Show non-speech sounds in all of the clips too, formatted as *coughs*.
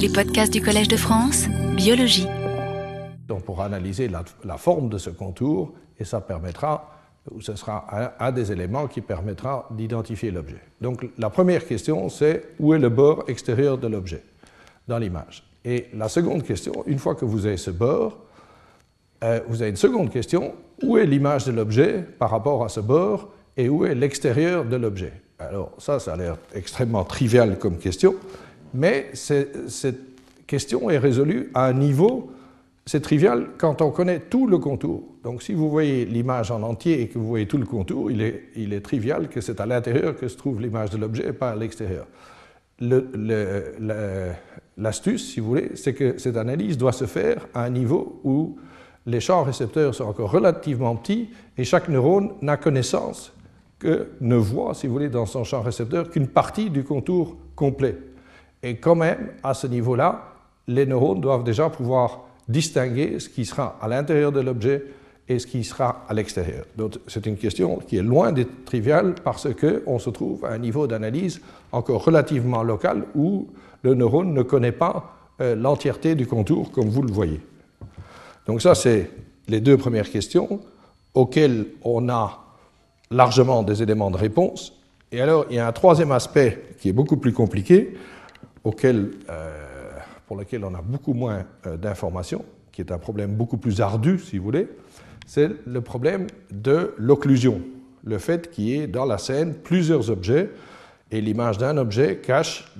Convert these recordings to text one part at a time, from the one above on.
Les podcasts du Collège de France, biologie. On pourra analyser la, forme de ce contour et ça permettra, ou ce sera un, un des éléments qui permettra d'identifier l'objet. Donc la première question, c'est où est le bord extérieur de l'objet dans l'image? Et la seconde question, une fois que vous avez ce bord, euh, vous avez une seconde question, où est l'image de l'objet par rapport à ce bord et où est l'extérieur de l'objet? Alors ça, ça a l'air extrêmement trivial comme question, mais cette question est résolue à un niveau, c'est trivial quand on connaît tout le contour. Donc si vous voyez l'image en entier et que vous voyez tout le contour, il est, trivial que c'est à l'intérieur que se trouve l'image de l'objet et pas à l'extérieur. L'astuce, si vous voulez, c'est que cette analyse doit se faire à un niveau où les champs récepteurs sont encore relativement petits et chaque neurone n'a connaissance que ne voit, si vous voulez, dans son champ récepteur qu'une partie du contour complet. Et quand même, à ce niveau-là, les neurones doivent déjà pouvoir distinguer ce qui sera à l'intérieur de l'objet et ce qui sera à l'extérieur. Donc c'est une question qui est loin d'être triviale parce qu'on se trouve à un niveau d'analyse encore relativement local où le neurone ne connaît pas euh, l'entièreté du contour comme vous le voyez. Donc ça, c'est les deux premières questions auxquelles on a largement des éléments de réponse. Et alors, il y a un troisième aspect qui est beaucoup plus compliqué, auquel, euh, pour lequel on a beaucoup moins euh, d'informations, qui est un problème beaucoup plus ardu, si vous voulez, c'est le problème de l'occlusion. Le fait qu'il y ait dans la scène plusieurs objets, et l'image d'un objet cache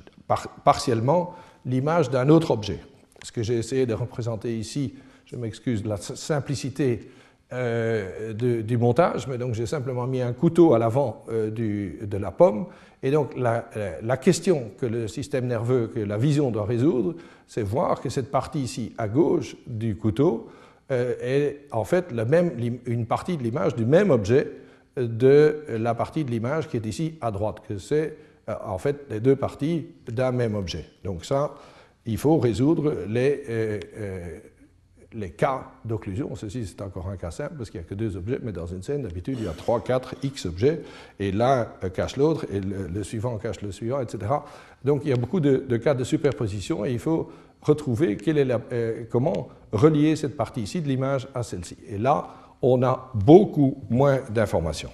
partiellement l'image d'un autre objet. Ce que j'ai essayé de représenter ici, je m'excuse de la simplicité euh, du montage, mais donc j'ai simplement mis un couteau à l'avant euh, de la pomme. Et donc la, question que le système nerveux, que la vision doit résoudre, c'est voir que cette partie ici à gauche du couteau euh, est en fait la même, une partie de l'image du même objet de la partie de l'image qui est ici à droite, que c'est en fait les deux parties d'un même objet. Donc ça, il faut résoudre les, les cas d'occlusion. Ceci, c'est encore un cas simple parce qu'il n'y a que deux objets, mais dans une scène, d'habitude, il y a trois, quatre, x objets, et l'un cache l'autre, et le, suivant cache le suivant, etc. Donc, il y a beaucoup de, cas de superposition, et il faut retrouver euh, comment relier cette partie ici de l'image à celle-ci. Et là, on a beaucoup moins d'informations.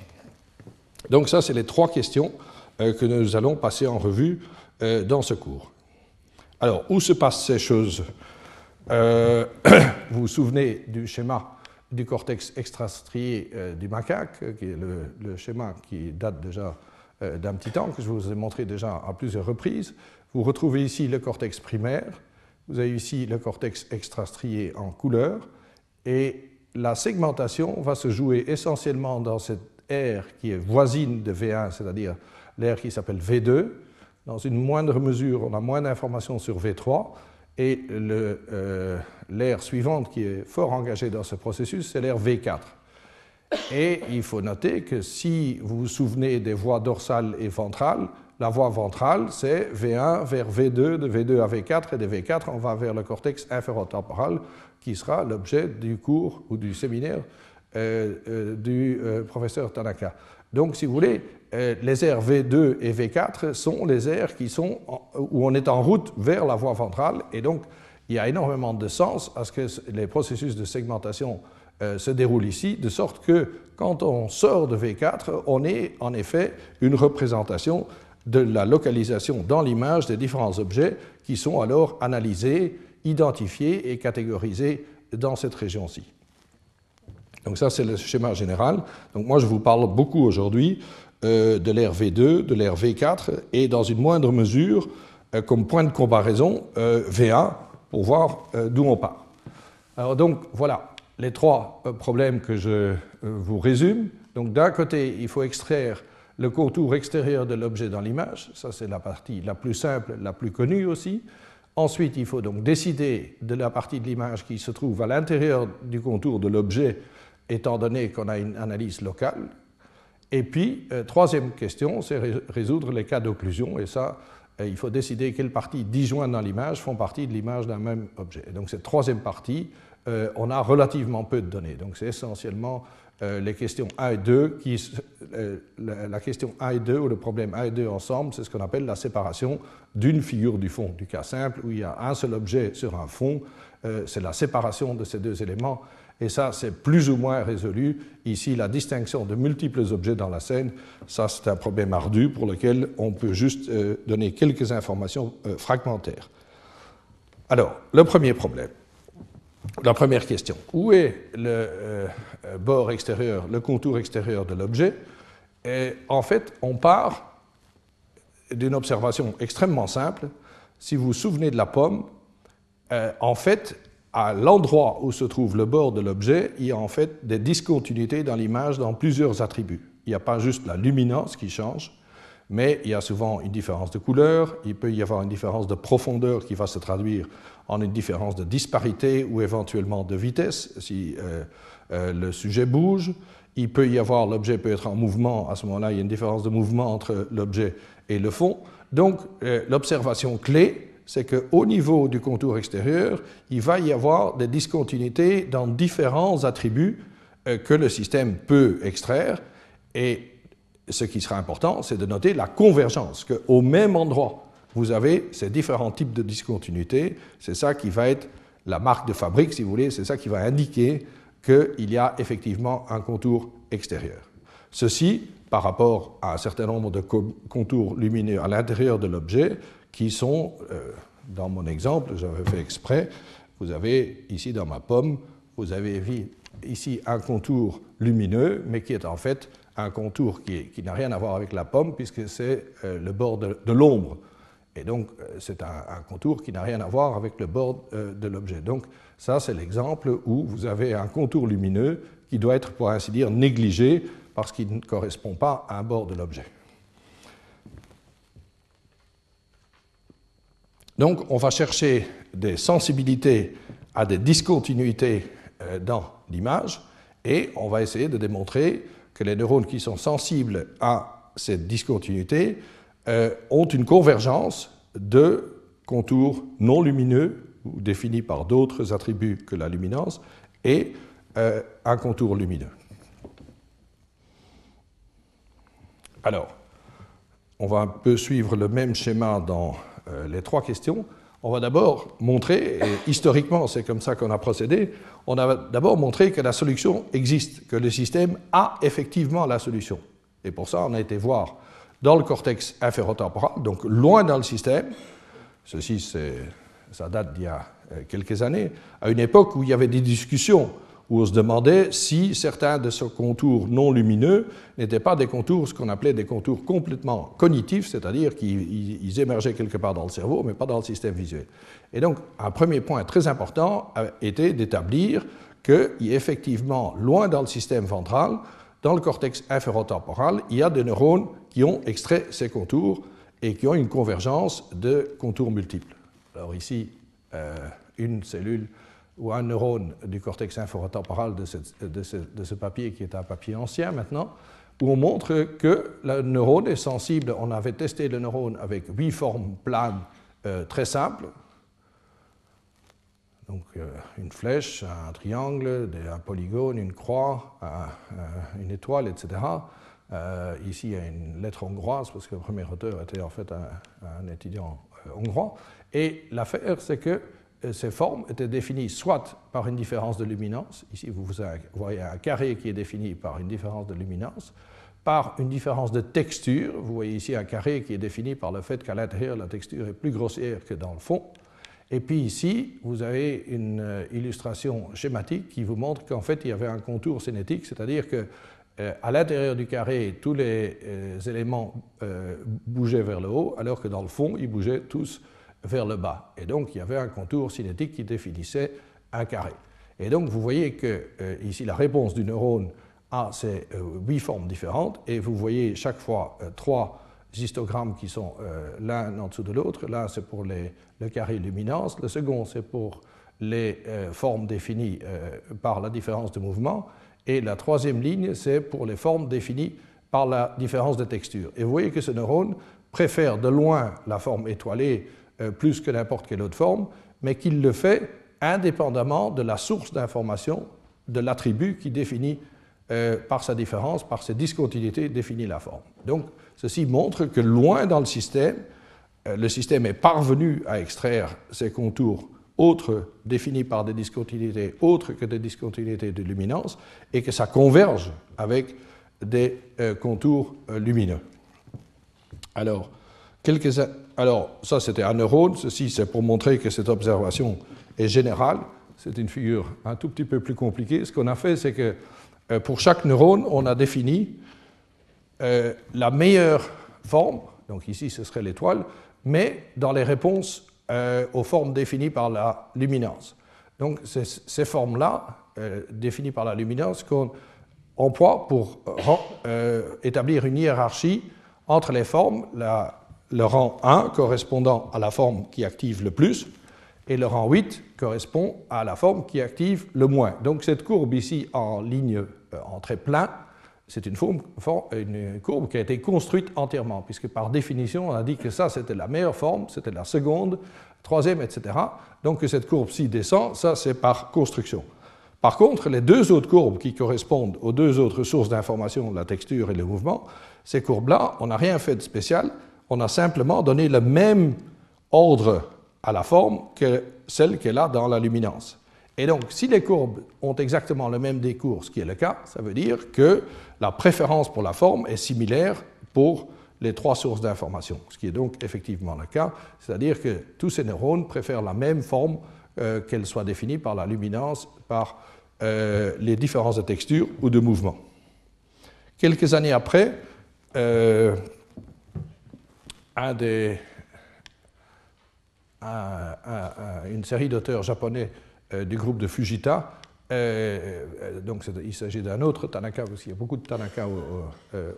Donc, ça, c'est les trois questions euh, que nous allons passer en revue euh, dans ce cours. Alors, où se passent ces choses euh, *clears throat* vous vous souvenez du schéma du cortex extrastrié euh, du macaque, qui est le, schéma qui date déjà euh, d'un petit temps, que je vous ai montré déjà à plusieurs reprises. Vous retrouvez ici le cortex primaire, vous avez ici le cortex extrastrié en couleur, et la segmentation va se jouer essentiellement dans cette aire qui est voisine de V1, c'est-à-dire l'aire qui s'appelle V2. Dans une moindre mesure, on a moins d'informations sur V3, et euh, l'aire suivante qui est fort engagée dans ce processus, c'est l'aire V4. Et il faut noter que si vous vous souvenez des voies dorsales et ventrales, la voie ventrale, c'est V1 vers V2, de V2 à V4, et de V4, on va vers le cortex inférotemporal, qui sera l'objet du cours ou du séminaire euh, euh, du professeur Tanaka. Donc, si vous voulez, euh, les aires V2 et V4 sont les aires qui sont où on est en route vers la voie ventrale et donc il y a énormément de sens à ce que les processus de segmentation euh, se déroulent ici, de sorte que quand on sort de V4, on est en effet une représentation de la localisation dans l'image des différents objets qui sont alors analysés, identifiés et catégorisés dans cette région-ci. Donc ça, c'est le schéma général. Donc moi, je vous parle beaucoup aujourd'hui euh, de l'ère V2, de l'ère V4 et dans une moindre mesure, euh, comme point de comparaison, euh, V1 pour voir d'où on part. Alors donc voilà les trois problèmes que je vous résume. Donc d'un côté, il faut extraire le contour extérieur de l'objet dans l'image, ça c'est la partie la plus simple, la plus connue aussi. Ensuite, il faut donc décider de la partie de l'image qui se trouve à l'intérieur du contour de l'objet, étant donné qu'on a une analyse locale. Et puis, euh, troisième question, c'est résoudre les cas d'occlusion. Et ça, euh, il faut décider quelles parties disjointes dans l'image font partie de l'image d'un même objet. donc, cette troisième partie, euh, on a relativement peu de données. Donc, c'est essentiellement les questions 1 et 2, qui, la, question 1 et 2 ou le problème 1 et 2 ensemble, c'est ce qu'on appelle la séparation d'une figure du fond. Du cas simple où il y a un seul objet sur un fond, c'est la séparation de ces deux éléments et ça, c'est plus ou moins résolu. Ici, la distinction de multiples objets dans la scène, ça, c'est un problème ardu pour lequel on peut juste euh, donner quelques informations euh, fragmentaires. Alors, le premier problème, la première question, où est le euh, bord extérieur, le contour extérieur de l'objet? En fait, on part d'une observation extrêmement simple. Si vous vous souvenez de la pomme, en fait, à l'endroit où se trouve le bord de l'objet, il y a en fait des discontinuités dans l'image dans plusieurs attributs. Il n'y a pas juste la luminance qui change, mais il y a souvent une différence de couleur, il peut y avoir une différence de profondeur qui va se traduire en une différence de disparité ou éventuellement de vitesse si euh, euh, le sujet bouge. Il peut y avoir, l'objet peut être en mouvement, à ce moment-là, il y a une différence de mouvement entre l'objet et le fond. Donc, euh, l'observation clé, c'est qu'au niveau du contour extérieur, il va y avoir des discontinuités dans différents attributs euh, que le système peut extraire. Et ce qui sera important, c'est de noter la convergence, qu'au même endroit, vous avez ces différents types de discontinuités. C'est ça qui va être la marque de fabrique, si vous voulez, c'est ça qui va indiquer qu'il y a effectivement un contour extérieur. Ceci par rapport à un certain nombre de contours lumineux à l'intérieur de l'objet qui sont, euh, dans mon exemple, j'avais fait exprès, vous avez ici dans ma pomme, vous avez ici un contour lumineux, mais qui est en fait un contour qui, n'a rien à voir avec la pomme, puisque c'est euh, le bord de, l'ombre. Et donc, euh, c'est un, contour qui n'a rien à voir avec le bord de l'objet. Donc, ça, c'est l'exemple où vous avez un contour lumineux qui doit être, pour ainsi dire, négligé parce qu'il ne correspond pas à un bord de l'objet. Donc, on va chercher des sensibilités à des discontinuités euh, dans l'image et on va essayer de démontrer que les neurones qui sont sensibles à cette discontinuité euh, ont une convergence de contours non lumineux définis par d'autres attributs que la luminance et euh, un contour lumineux. Alors, on va un peu suivre le même schéma dans les trois questions, on va d'abord montrer, historiquement c'est comme ça qu'on a procédé, on a d'abord montré que la solution existe, que le système a effectivement la solution. Et pour ça, on a été voir dans le cortex inférotemporal, donc loin dans le système, ceci ça date d'il y a euh, quelques années, à une époque où il y avait des discussions où on se demandait si certains de ces contours non lumineux n'étaient pas des contours, ce qu'on appelait des contours complètement cognitifs, c'est-à-dire qu'ils émergeaient quelque part dans le cerveau, mais pas dans le système visuel. Et donc, un premier point très important était d'établir qu'effectivement, loin dans le système ventral, dans le cortex inférotemporal, il y a des neurones qui ont extrait ces contours et qui ont une convergence de contours multiples. Alors ici, euh, une cellule ou un neurone du cortex infratemporal de, de, ce, papier, qui est un papier ancien maintenant, où on montre que le neurone est sensible. On avait testé le neurone avec huit formes planes euh, très simples. Donc euh, une flèche, un triangle, un polygone, une croix, une étoile, etc. Euh, ici, il y a une lettre hongroise, parce que le premier auteur était en fait un, étudiant hongrois. Et l'affaire, c'est que euh, ces formes étaient définies soit par une différence de luminance, ici vous voyez un carré qui est défini par une différence de luminance, par une différence de texture, vous voyez ici un carré qui est défini par le fait qu'à l'intérieur la texture est plus grossière que dans le fond, et puis ici vous avez une euh, illustration schématique qui vous montre qu'en fait il y avait un contour cinétique, c'est-à-dire que euh, à l'intérieur du carré, tous les éléments bougeaient vers le haut, alors que dans le fond, ils bougeaient tous vers le bas. Et donc, il y avait un contour cinétique qui définissait un carré. Et donc, vous voyez que euh, ici, la réponse du neurone a ces euh, huit formes différentes, et vous voyez chaque fois euh, trois histogrammes qui sont l'un en dessous de l'autre. L'un, c'est pour le carré luminance, le second, c'est pour les formes définies par la différence de mouvement, et la troisième ligne, c'est pour les formes définies par la différence de texture. Et vous voyez que ce neurone préfère de loin la forme étoilée plus que n'importe quelle autre forme, mais qu'il le fait indépendamment de la source d'information de l'attribut qui définit par sa différence, par ses discontinuités, définit la forme. Donc, ceci montre que loin dans le système, le système est parvenu à extraire ces contours autres définis par des discontinuités autres que des discontinuités de luminance et que ça converge avec des euh, contours euh, lumineux. Alors, quelques, alors ça c'était un neurone, ceci c'est pour montrer que cette observation est générale. C'est une figure un tout petit peu plus compliquée. Ce qu'on a fait, c'est que euh, pour chaque neurone, on a défini la meilleure forme, donc ici ce serait l'étoile, mais dans les réponses euh, aux formes définies par la luminance. Donc, c'est ces formes-là, euh, définies par la luminance, qu'on emploie pour euh, établir une hiérarchie entre les formes, le rang 1 correspondant à la forme qui active le plus, et le rang 8 correspond à la forme qui active le moins. Donc cette courbe ici en ligne en trait plein c'est une, une, courbe qui a été construite entièrement, puisque par définition, on a dit que ça, c'était la meilleure forme, c'était la seconde, troisième, etc. Donc que cette courbe-ci descend, ça, c'est par construction. Par contre, les deux autres courbes qui correspondent aux deux autres sources d'information, la texture et le mouvement, ces courbes-là, on n'a rien fait de spécial, on a simplement donné le même ordre à la forme que celle qu'elle a dans la luminance. Et donc, si les courbes ont exactement le même décours, ce qui est le cas, ça veut dire que la préférence pour la forme est similaire pour les trois sources d'information, ce qui est donc effectivement le cas, c'est-à-dire que tous ces neurones préfèrent la même forme, euh, qu'elle soit définie par la luminance, par euh, les différences de texture ou de mouvement. Quelques années après, euh, un des, une série d'auteurs japonais euh, du groupe de Fujita. Euh, euh, donc il s'agit d'un autre Tanaka, parce qu'il y a beaucoup de Tanaka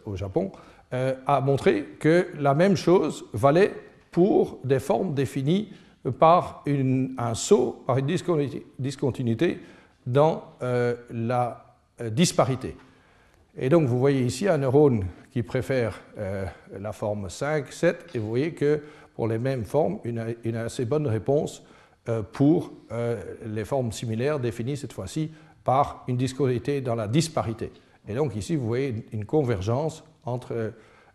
au, Japon, a montré que la même chose valait pour des formes définies par un saut, par une discontinuité dans la disparité. Et donc vous voyez ici un neurone qui préfère la forme 5, 7, et vous voyez que pour les mêmes formes, une, assez bonne réponse euh, pour euh, les formes similaires définies cette fois-ci par une discontinuité dans la disparité. Et donc ici, vous voyez une convergence entre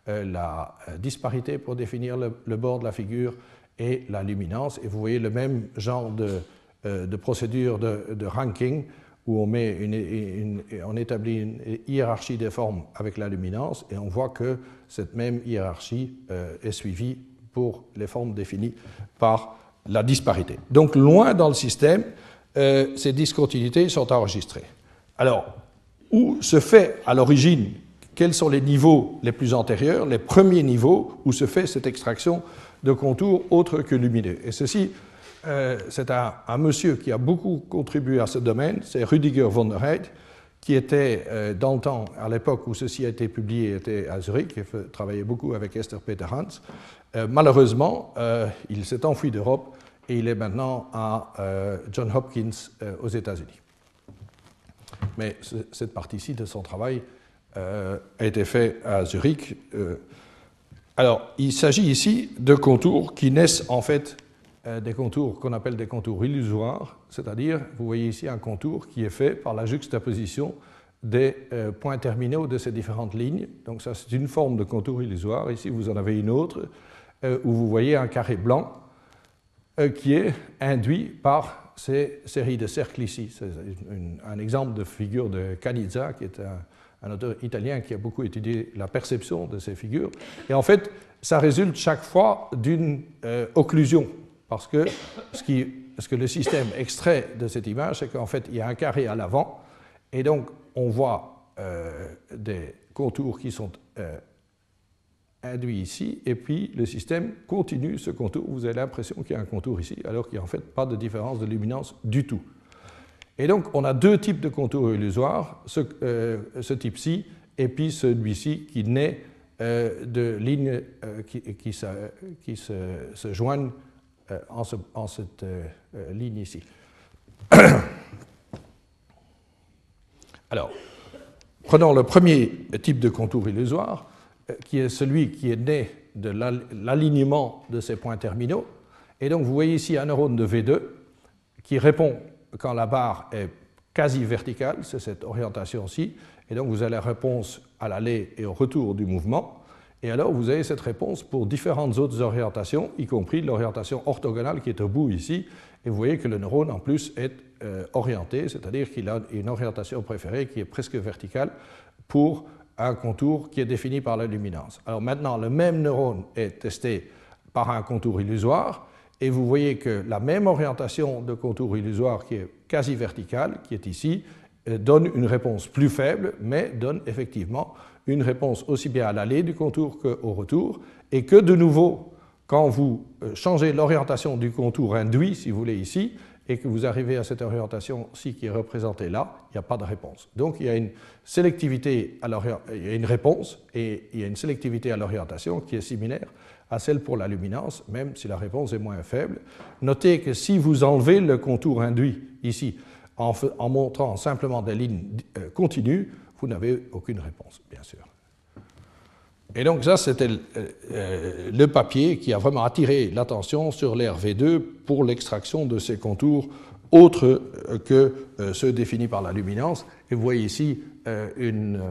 euh, la disparité pour définir le, bord de la figure et la luminance. Et vous voyez le même genre de procédure de, ranking où on, met une, établit une hiérarchie des formes avec la luminance et on voit que cette même hiérarchie est suivie pour les formes définies par la disparité. Donc loin dans le système, euh, ces discontinuités sont enregistrées. Alors, où se fait à l'origine, quels sont les niveaux les plus antérieurs, les premiers niveaux où se fait cette extraction de contours autres que lumineux? Et ceci, euh, c'est un, monsieur qui a beaucoup contribué à ce domaine, c'est Rudiger von der Heydt, qui était euh, dans le temps, à l'époque où ceci a été publié, était à Zurich, et travaillait beaucoup avec Esther Peter Hans. Euh, malheureusement, euh, il s'est enfui d'Europe et il est maintenant à John Hopkins aux États-Unis. Mais cette partie-ci de son travail a été faite à Zurich. alors, il s'agit ici de contours qui naissent en fait des contours qu'on appelle des contours illusoires, c'est-à-dire, vous voyez ici un contour qui est fait par la juxtaposition des euh, points terminaux de ces différentes lignes. Donc ça, c'est une forme de contour illusoire. Ici, vous en avez une autre euh, où vous voyez un carré blanc qui est induit par ces séries de cercles ici. C'est un exemple de figure de Canizza, qui est un, un, auteur italien qui a beaucoup étudié la perception de ces figures. Et en fait, ça résulte chaque fois d'une occlusion parce que ce, que le système extrait de cette image, c'est qu'en fait, il y a un carré à l'avant, et donc on voit euh, des contours qui sont euh, induits ici, et puis le système continue ce contour. Vous avez l'impression qu'il y a un contour ici, alors qu'il n'y a en fait pas de différence de luminance du tout. Et donc, on a deux types de contours illusoires, ce, euh, type-ci, et puis celui-ci qui naît de lignes qui, se, joignent euh, en, cette euh, euh, ligne ici. *coughs* Alors, prenons le premier type de contour illusoire, qui est celui qui est né de l'alignement de ces points terminaux. Et donc, vous voyez ici un neurone de V2 qui répond quand la barre est quasi verticale, c'est cette orientation-ci. Et donc vous avez la réponse à l'aller et au retour du mouvement. Et alors vous avez cette réponse pour différentes autres orientations, y compris l'orientation orthogonale qui est au bout ici. Et vous voyez que le neurone en plus est euh, orienté, c'est-à-dire qu'il a une orientation préférée qui est presque verticale pour un contour qui est défini par la luminance. Alors maintenant, le même neurone est testé par un contour illusoire, et vous voyez que la même orientation de contour illusoire qui est quasi verticale, qui est ici, euh, donne une réponse plus faible, mais donne effectivement une réponse aussi bien à l'aller du contour qu'au retour, et que de nouveau, quand vous euh, changez l'orientation du contour induit, si vous voulez ici, et que vous arrivez à cette orientation-ci qui est représentée là, il n'y a pas de réponse. Donc il y a une sélectivité à il y a une réponse et il y a une sélectivité à l'orientation qui est similaire à celle pour la luminance, même si la réponse est moins faible. Notez que si vous enlevez le contour induit ici en, en montrant simplement des lignes euh, continues, vous n'avez aucune réponse, bien sûr. Et donc ça, c'était euh, le papier qui a vraiment attiré l'attention sur l'RV2 pour l'extraction de ces contours autres que euh, ceux définis par la luminance. Et vous voyez ici euh, une,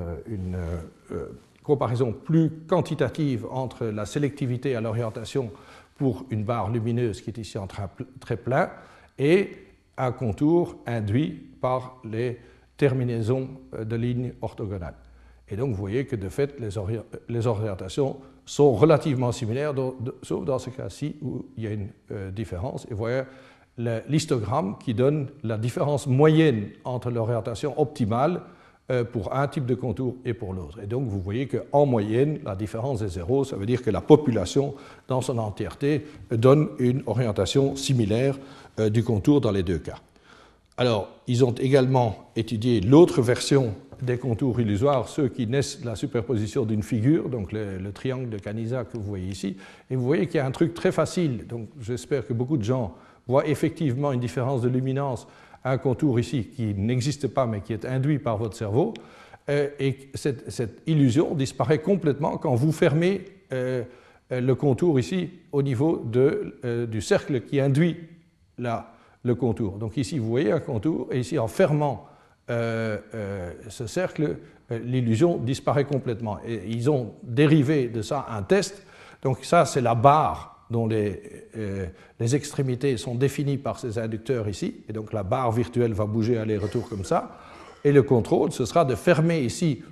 comparaison plus quantitative entre la sélectivité à l'orientation pour une barre lumineuse qui est ici en très plein et un contour induit par les terminaisons de lignes orthogonales. Et donc vous voyez que de fait, les, orientations sont relativement similaires, sauf dans ce cas-ci où il y a une euh, différence. Et vous voyez l'histogramme qui donne la différence moyenne entre l'orientation optimale euh, pour un type de contour et pour l'autre. Et donc vous voyez qu'en moyenne, la différence est zéro, ça veut dire que la population dans son entièreté donne une orientation similaire euh, du contour dans les deux cas. Alors, ils ont également étudié l'autre version des contours illusoires, ceux qui naissent de la superposition d'une figure, donc le, triangle de Canisa que vous voyez ici. Et vous voyez qu'il y a un truc très facile, donc j'espère que beaucoup de gens voient effectivement une différence de luminance un contour ici qui n'existe pas mais qui est induit par votre cerveau. Euh, et cette, illusion disparaît complètement quand vous fermez euh, le contour ici au niveau de, euh, du cercle qui induit la, le contour. Donc ici, vous voyez un contour, et ici, en fermant euh, euh, ce cercle, euh, l'illusion disparaît complètement. Et ils ont dérivé de ça un test. Donc ça, c'est la barre dont les, extrémités sont définies par ces inducteurs ici. Et donc la barre virtuelle va bouger aller-retour comme ça. Et le contrôle, ce sera de fermer ici,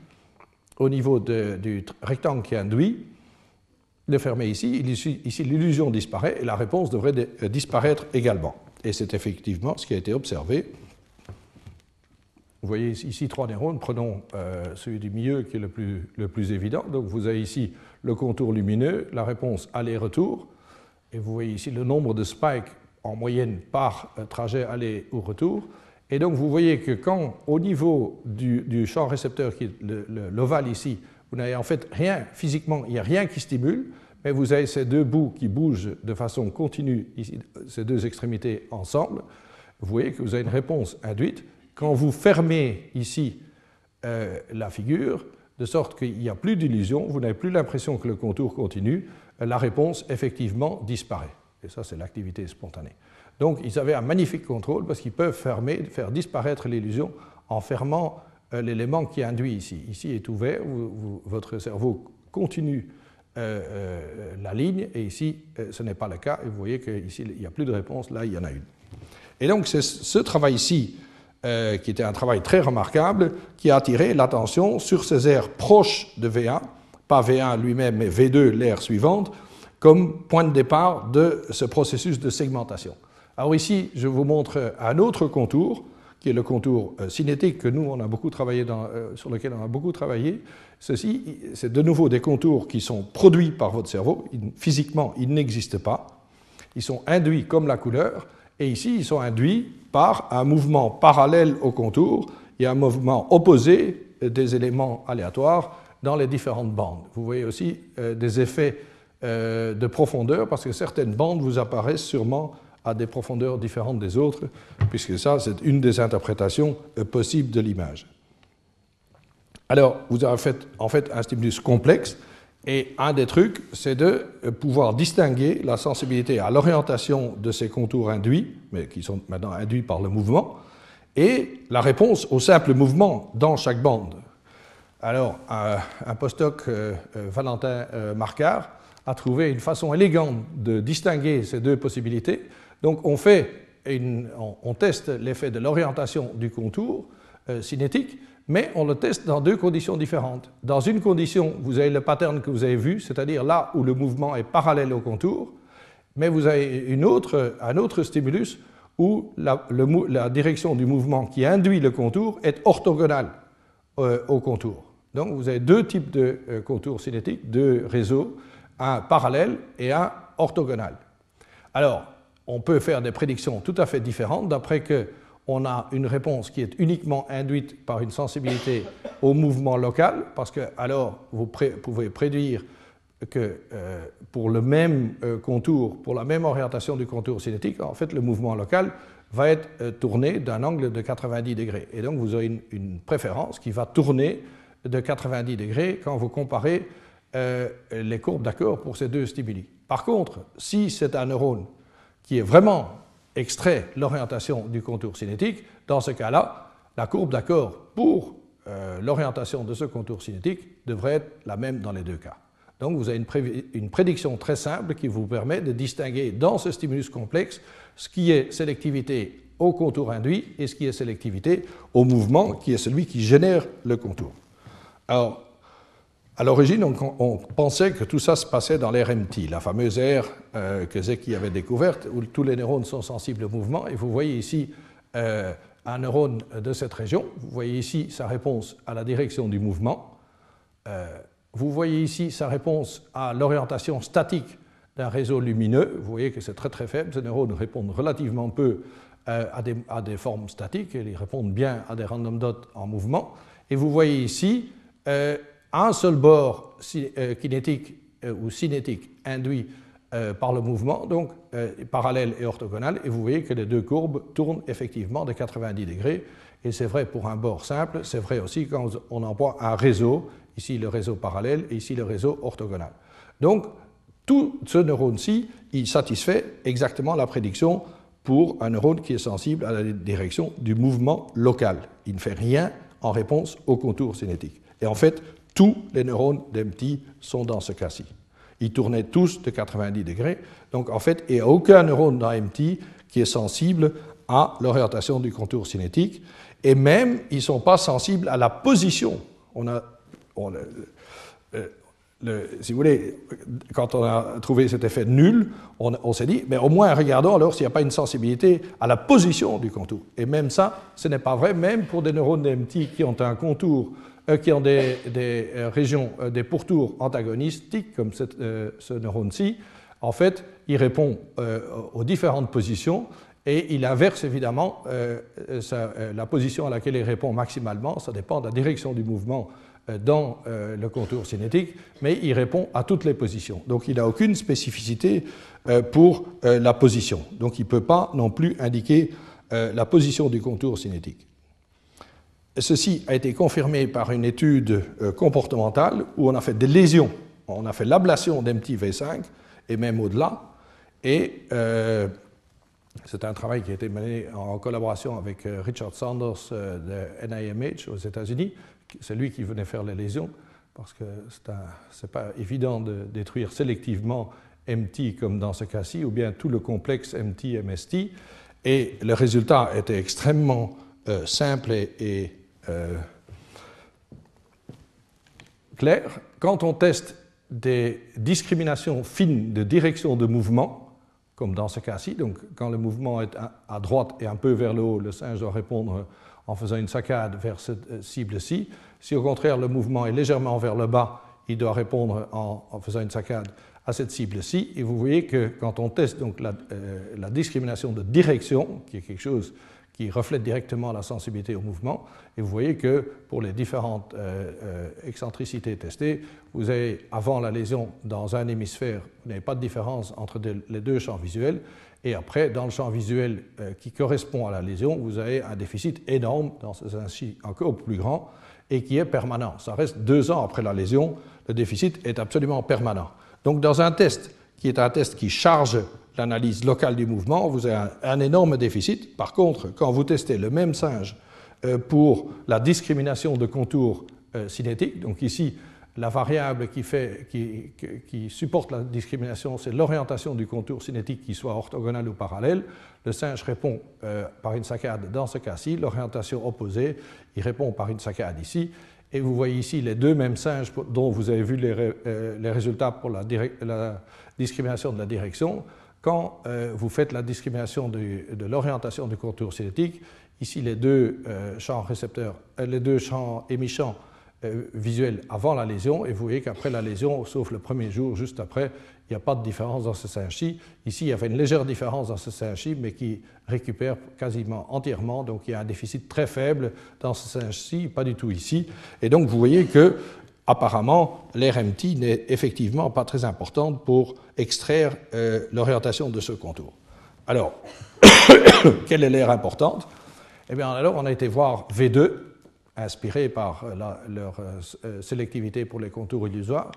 au niveau du rectangle qui induit, de fermer ici. Ici, l'illusion disparaît et la réponse devrait disparaître également. Et c'est effectivement ce qui a été observé vous voyez ici trois neurones, prenons euh, celui du milieu qui est le plus, le plus, évident. Donc vous avez ici le contour lumineux, la réponse aller-retour, et vous voyez ici le nombre de spikes en moyenne par euh, trajet aller ou retour. Et donc vous voyez que quand au niveau du, champ récepteur qui est l'ovale ici, vous n'avez en fait rien physiquement, il n'y a rien qui stimule, mais vous avez ces deux bouts qui bougent de façon continue, ces deux extrémités ensemble, vous voyez que vous avez une réponse induite quand vous fermez ici euh, la figure, de sorte qu'il n'y a plus d'illusion, vous n'avez plus l'impression que le contour continue, la réponse effectivement disparaît. Et ça, c'est l'activité spontanée. Donc, ils avaient un magnifique contrôle parce qu'ils peuvent fermer, faire disparaître l'illusion en fermant euh, l'élément qui induit ici. Ici est ouvert, votre cerveau continue euh, la ligne, et ici, ce n'est pas le cas. Et vous voyez qu'ici, il n'y a plus de réponse, là, il y en a une. Et donc, c'est ce travail-ci euh, qui était un travail très remarquable, qui a attiré l'attention sur ces aires proches de V1, pas V1 lui-même, mais V2, l'aire suivante, comme point de départ de ce processus de segmentation. Alors ici, je vous montre un autre contour, qui est le contour euh, cinétique que nous, on a beaucoup travaillé euh, sur lequel on a beaucoup travaillé. Ceci, c'est de nouveau des contours qui sont produits par votre cerveau. physiquement, ils n'existent pas. Ils sont induits comme la couleur, et ici, ils sont induits par un mouvement parallèle au contour et un mouvement opposé des éléments aléatoires dans les différentes bandes. Vous voyez aussi euh, des effets de profondeur parce que certaines bandes vous apparaissent sûrement à des profondeurs différentes des autres, puisque ça, c'est une des interprétations euh, possibles de l'image. Alors, vous avez fait, en fait un stimulus complexe et un des trucs, c'est de pouvoir distinguer la sensibilité à l'orientation de ces contours induits, mais qui sont maintenant induits par le mouvement, et la réponse au simple mouvement dans chaque bande. Alors, un, postdoc, Valentin Marcard, a trouvé une façon élégante de distinguer ces deux possibilités. Donc, on fait on, teste l'effet de l'orientation du contour cinétique, mais on le teste dans deux conditions différentes. Dans une condition, vous avez le pattern que vous avez vu, c'est-à-dire là où le mouvement est parallèle au contour, mais vous avez une autre, un autre stimulus où la, direction du mouvement qui induit le contour est orthogonale euh, au contour. Donc vous avez deux types de euh, contours cinétiques, deux réseaux, un parallèle et un orthogonal. Alors, on peut faire des prédictions tout à fait différentes d'après que on a une réponse qui est uniquement induite par une sensibilité au mouvement local, parce que alors vous pouvez prédire que euh, pour le même euh, contour, pour la même orientation du contour cinétique, en fait, le mouvement local va être euh, tourné d'un angle de 90 degrés. Et donc, vous aurez une, préférence qui va tourner de 90 degrés quand vous comparez les courbes d'accord pour ces deux stimuli. Par contre, si c'est un neurone qui est vraiment extrait l'orientation du contour cinétique, dans ce cas-là, la courbe d'accord pour l'orientation de ce contour cinétique devrait être la même dans les deux cas. Donc vous avez une, prédiction très simple qui vous permet de distinguer dans ce stimulus complexe ce qui est sélectivité au contour induit et ce qui est sélectivité au mouvement qui est celui qui génère le contour. Alors, à l'origine, on, pensait que tout ça se passait dans l'RMT, la fameuse aire euh, que Zeki avait découverte, où tous les neurones sont sensibles au mouvement. Et vous voyez ici euh, un neurone de cette région. Vous voyez ici sa réponse à la direction du mouvement. Euh, vous voyez ici sa réponse à l'orientation statique d'un réseau lumineux. Vous voyez que c'est très très faible. Ces neurones répondent relativement peu à des, formes statiques. Ils répondent bien à des random dots en mouvement. Et vous voyez ici un seul bord euh, kinétique ou cinétique induit par le mouvement, donc parallèle et orthogonal. Et vous voyez que les deux courbes tournent effectivement de 90 degrés. Et c'est vrai pour un bord simple, c'est vrai aussi quand on emploie un réseau ici le réseau parallèle et ici le réseau orthogonal. Donc, tout ce neurone-ci, il satisfait exactement la prédiction pour un neurone qui est sensible à la direction du mouvement local. Il ne fait rien en réponse au contour cinétique. Et en fait, tous les neurones d'MT sont dans ce cas-ci. Ils tournaient tous de 90 degrés. Donc en fait, il n'y a aucun neurone dans qui est sensible à l'orientation du contour cinétique. Et même, ils ne sont pas sensibles à la position. On a si vous voulez, quand on a trouvé cet effet nul, on, s'est dit, mais au moins regardons alors s'il n'y a pas une sensibilité à la position du contour. Et même ça, ce n'est pas vrai, même pour des neurones DMT qui ont un contour, euh, qui ont des, euh, régions, euh, des pourtours antagonistiques, comme ce neurone-ci, en fait, il répond aux différentes positions et il inverse évidemment la position à laquelle il répond maximalement, ça dépend de la direction du mouvement euh, dans euh, le contour cinétique, mais il répond à toutes les positions. Donc il n'a aucune spécificité euh, pour la position. Donc il ne peut pas non plus indiquer la position du contour cinétique. Ceci a été confirmé par une étude comportementale où on a fait des lésions. On a fait l'ablation d'MTV5 et même au-delà. Et c'est un travail qui a été mené en collaboration avec Richard Sanders de NIMH aux États-Unis, c'est lui qui venait faire les lésions, parce que ce n'est pas évident de détruire sélectivement MT comme dans ce cas-ci, ou bien tout le complexe MT-MST. Et le résultat était extrêmement euh, simple et, euh, clair. Quand on teste des discriminations fines de direction de mouvement, comme dans ce cas-ci, donc quand le mouvement est à droite et un peu vers le haut, le singe doit répondre en faisant une saccade vers cette euh, cible-ci. Si au contraire le mouvement est légèrement vers le bas, il doit répondre en, faisant une saccade à cette cible-ci. Et vous voyez que quand on teste donc la, euh, discrimination de direction, qui est quelque chose qui reflète directement la sensibilité au mouvement, et vous voyez que pour les différentes euh, excentricités testées, vous avez avant la lésion dans un hémisphère, vous n'avez pas de différence entre les deux champs visuels, et après, dans le champ visuel euh, qui correspond à la lésion, vous avez un déficit énorme, dans ce sens-ci encore plus grand, et qui est permanent. Ça reste deux ans après la lésion, le déficit est absolument permanent. Donc dans un test qui est un test qui charge l'analyse locale du mouvement, vous avez un, énorme déficit. Par contre, quand vous testez le même singe euh, pour la discrimination de contours cinétique. Donc ici, la variable qui, fait, qui, supporte la discrimination, c'est l'orientation du contour cinétique qui soit orthogonal ou parallèle. Le singe répond euh, par une saccade dans ce cas-ci, l'orientation opposée, il répond par une saccade ici. Et vous voyez ici les deux mêmes singes dont vous avez vu les, euh, résultats pour la, discrimination de la direction. Quand euh, vous faites la discrimination de, l'orientation du contour cinétique, ici les deux champs récepteurs, les deux champs émichants euh, visuel avant la lésion, et vous voyez qu'après la lésion, sauf le premier jour, juste après, il n'y a pas de différence dans ce singe-ci. Ici, il y avait une légère différence dans ce singe-ci, mais qui récupère quasiment entièrement, donc il y a un déficit très faible dans ce singe-ci, pas du tout ici. Et donc vous voyez que apparemment, l'RMT n'est effectivement pas très importante pour extraire euh, l'orientation de ce contour. Alors, *coughs* quelle est l'air importante? Eh bien, alors, on a été voir V2, inspirés par euh, leur euh, sélectivité pour les contours illusoires,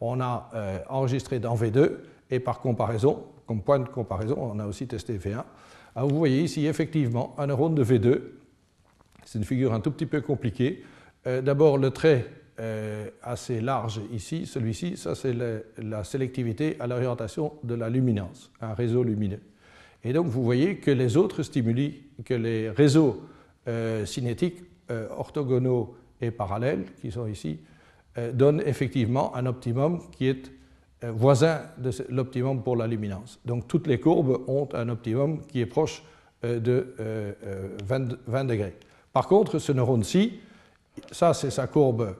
on a enregistré dans V2 et par comparaison, comme point de comparaison, on a aussi testé V1. Alors vous voyez ici effectivement un neurone de V2. C'est une figure un tout petit peu compliquée. D'abord le trait assez large ici, celui-ci, ça c'est la sélectivité à l'orientation de la luminance, un réseau lumineux. Et donc vous voyez que les autres stimuli, que les réseaux cinétiques euh, orthogonaux et parallèles, qui sont ici, euh, donnent effectivement un optimum qui est euh, voisin de l'optimum pour la luminance. Donc toutes les courbes ont un optimum qui est proche de 20, degrés. Par contre, ce neurone-ci, ça c'est sa courbe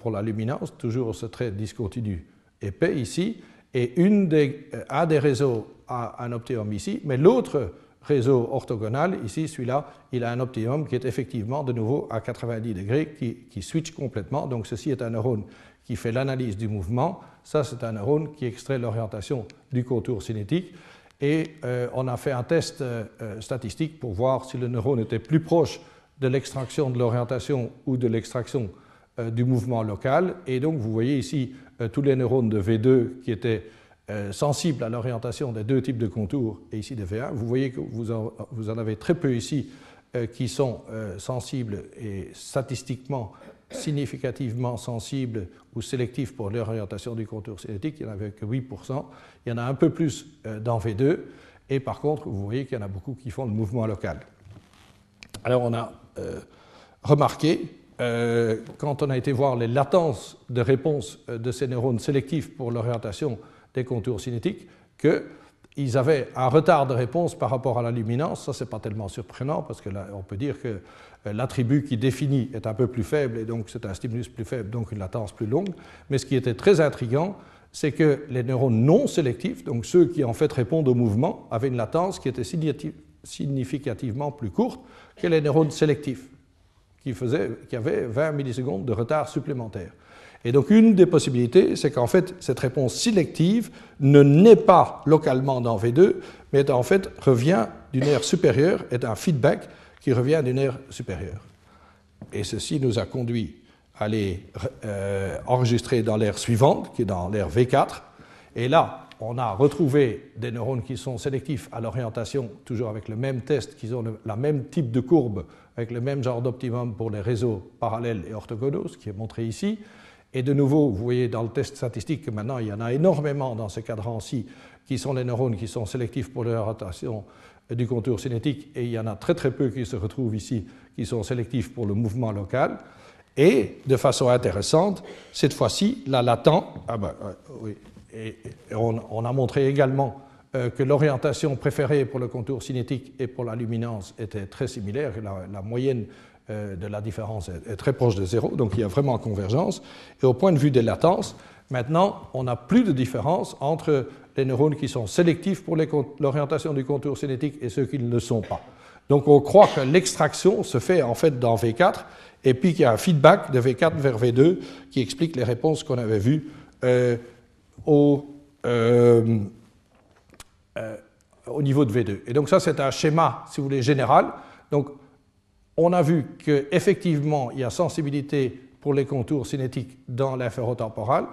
pour la luminance, toujours ce trait discontinu épais ici, et une des, un des réseaux a un optimum ici, mais l'autre réseau orthogonal, ici celui-là, il a un optimum qui est effectivement de nouveau à 90 degrés, qui, qui switch complètement. Donc ceci est un neurone qui fait l'analyse du mouvement, ça c'est un neurone qui extrait l'orientation du contour cinétique. Et euh, on a fait un test euh, euh, statistique pour voir si le neurone était plus proche de l'extraction de l'orientation ou de l'extraction du mouvement local. Et donc vous voyez ici tous les neurones de V2 qui étaient euh, sensible à l'orientation des deux types de contours et ici de V1. Vous voyez que vous en, vous en avez très peu ici euh, qui sont euh, sensibles et statistiquement significativement sensibles ou sélectifs pour l'orientation du contour cinétique. Il n'y en avait que 8%. Il y en a un peu plus dans V2. Et par contre, vous voyez qu'il y en a beaucoup qui font le mouvement local. Alors on a remarqué, quand on a été voir les latences de réponse de ces neurones sélectifs pour l'orientation des contours cinétiques qu'ils avaient un retard de réponse par rapport à la luminance. Ça, ce n'est pas tellement surprenant parce que on peut dire que euh, l'attribut qui définit est un peu plus faible et donc c'est un stimulus plus faible, donc une latence plus longue. Mais ce qui était très intriguant, c'est que les neurones non sélectifs, donc ceux qui en fait répondent au mouvement, avaient une latence qui était significativement plus courte que les neurones sélectifs, qui, faisaient, qui avaient 20 millisecondes de retard supplémentaire. Et donc une des possibilités, c'est qu'en fait, cette réponse sélective ne naît pas localement dans V2, mais en fait revient d'une aire supérieure, est un feedback qui revient d'une aire supérieure. Et ceci nous a conduit à les euh, enregistrer dans l'aire suivante, qui est dans l'aire V4. Et là, on a retrouvé des neurones qui sont sélectifs à l'orientation, toujours avec le même test, qui ont le même type de courbe, avec le même genre d'optimum pour les réseaux parallèles et orthogonaux, ce qui est montré ici. Et de nouveau, vous voyez dans le test statistique que maintenant, il y en a énormément dans ce cadran-ci qui sont les neurones qui sont sélectifs pour l'orientation du contour cinétique, et il y en a très très peu qui se retrouvent ici, qui sont sélectifs pour le mouvement local. Et de façon intéressante, cette fois-ci, la latent, ah ben, euh, oui, et on, a montré également euh, que l'orientation préférée pour le contour cinétique et pour la luminance était très similaire, la, la moyenne euh, de la différence est, très proche de zéro, donc il y a vraiment convergence. Et au point de vue des latences, maintenant, on n'a plus de différence entre les neurones qui sont sélectifs pour l'orientation du contour cinétique et ceux qui ne le sont pas. Donc on croit que l'extraction se fait en fait dans V4 et puis qu'il y a un feedback de V4 vers V2 qui explique les réponses qu'on avait vues euh, au, au niveau de V2. Et donc ça c'est un schéma, si vous voulez, général. Donc on a vu qu'effectivement, il y a sensibilité pour les contours cinétiques dans l'inférotemporal.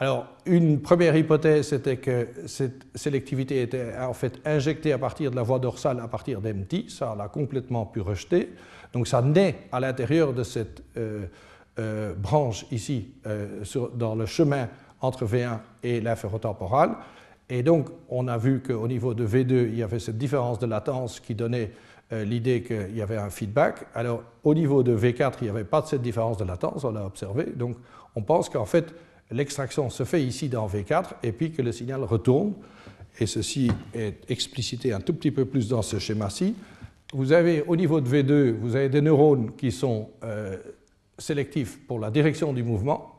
Alors, une première hypothèse, c'était que cette sélectivité était en fait injectée à partir de la voie dorsale, à partir d'MT. Ça, on l'a complètement pu rejeter. Donc, ça naît à l'intérieur de cette euh, euh, branche ici dans le chemin entre V1 et l'inférotemporal. Et donc, on a vu qu'au niveau de V2, il y avait cette différence de latence qui donnait l'idée qu'il y avait un feedback. Alors, au niveau de V4, il n'y avait pas de cette différence de latence, on l'a observé. Donc, on pense qu'en fait, l'extraction se fait ici dans V4 et puis que le signal retourne. Et ceci est explicité un tout petit peu plus dans ce schéma-ci. Vous avez au niveau de V2, vous avez des neurones qui sont euh, sélectifs pour la direction du mouvement.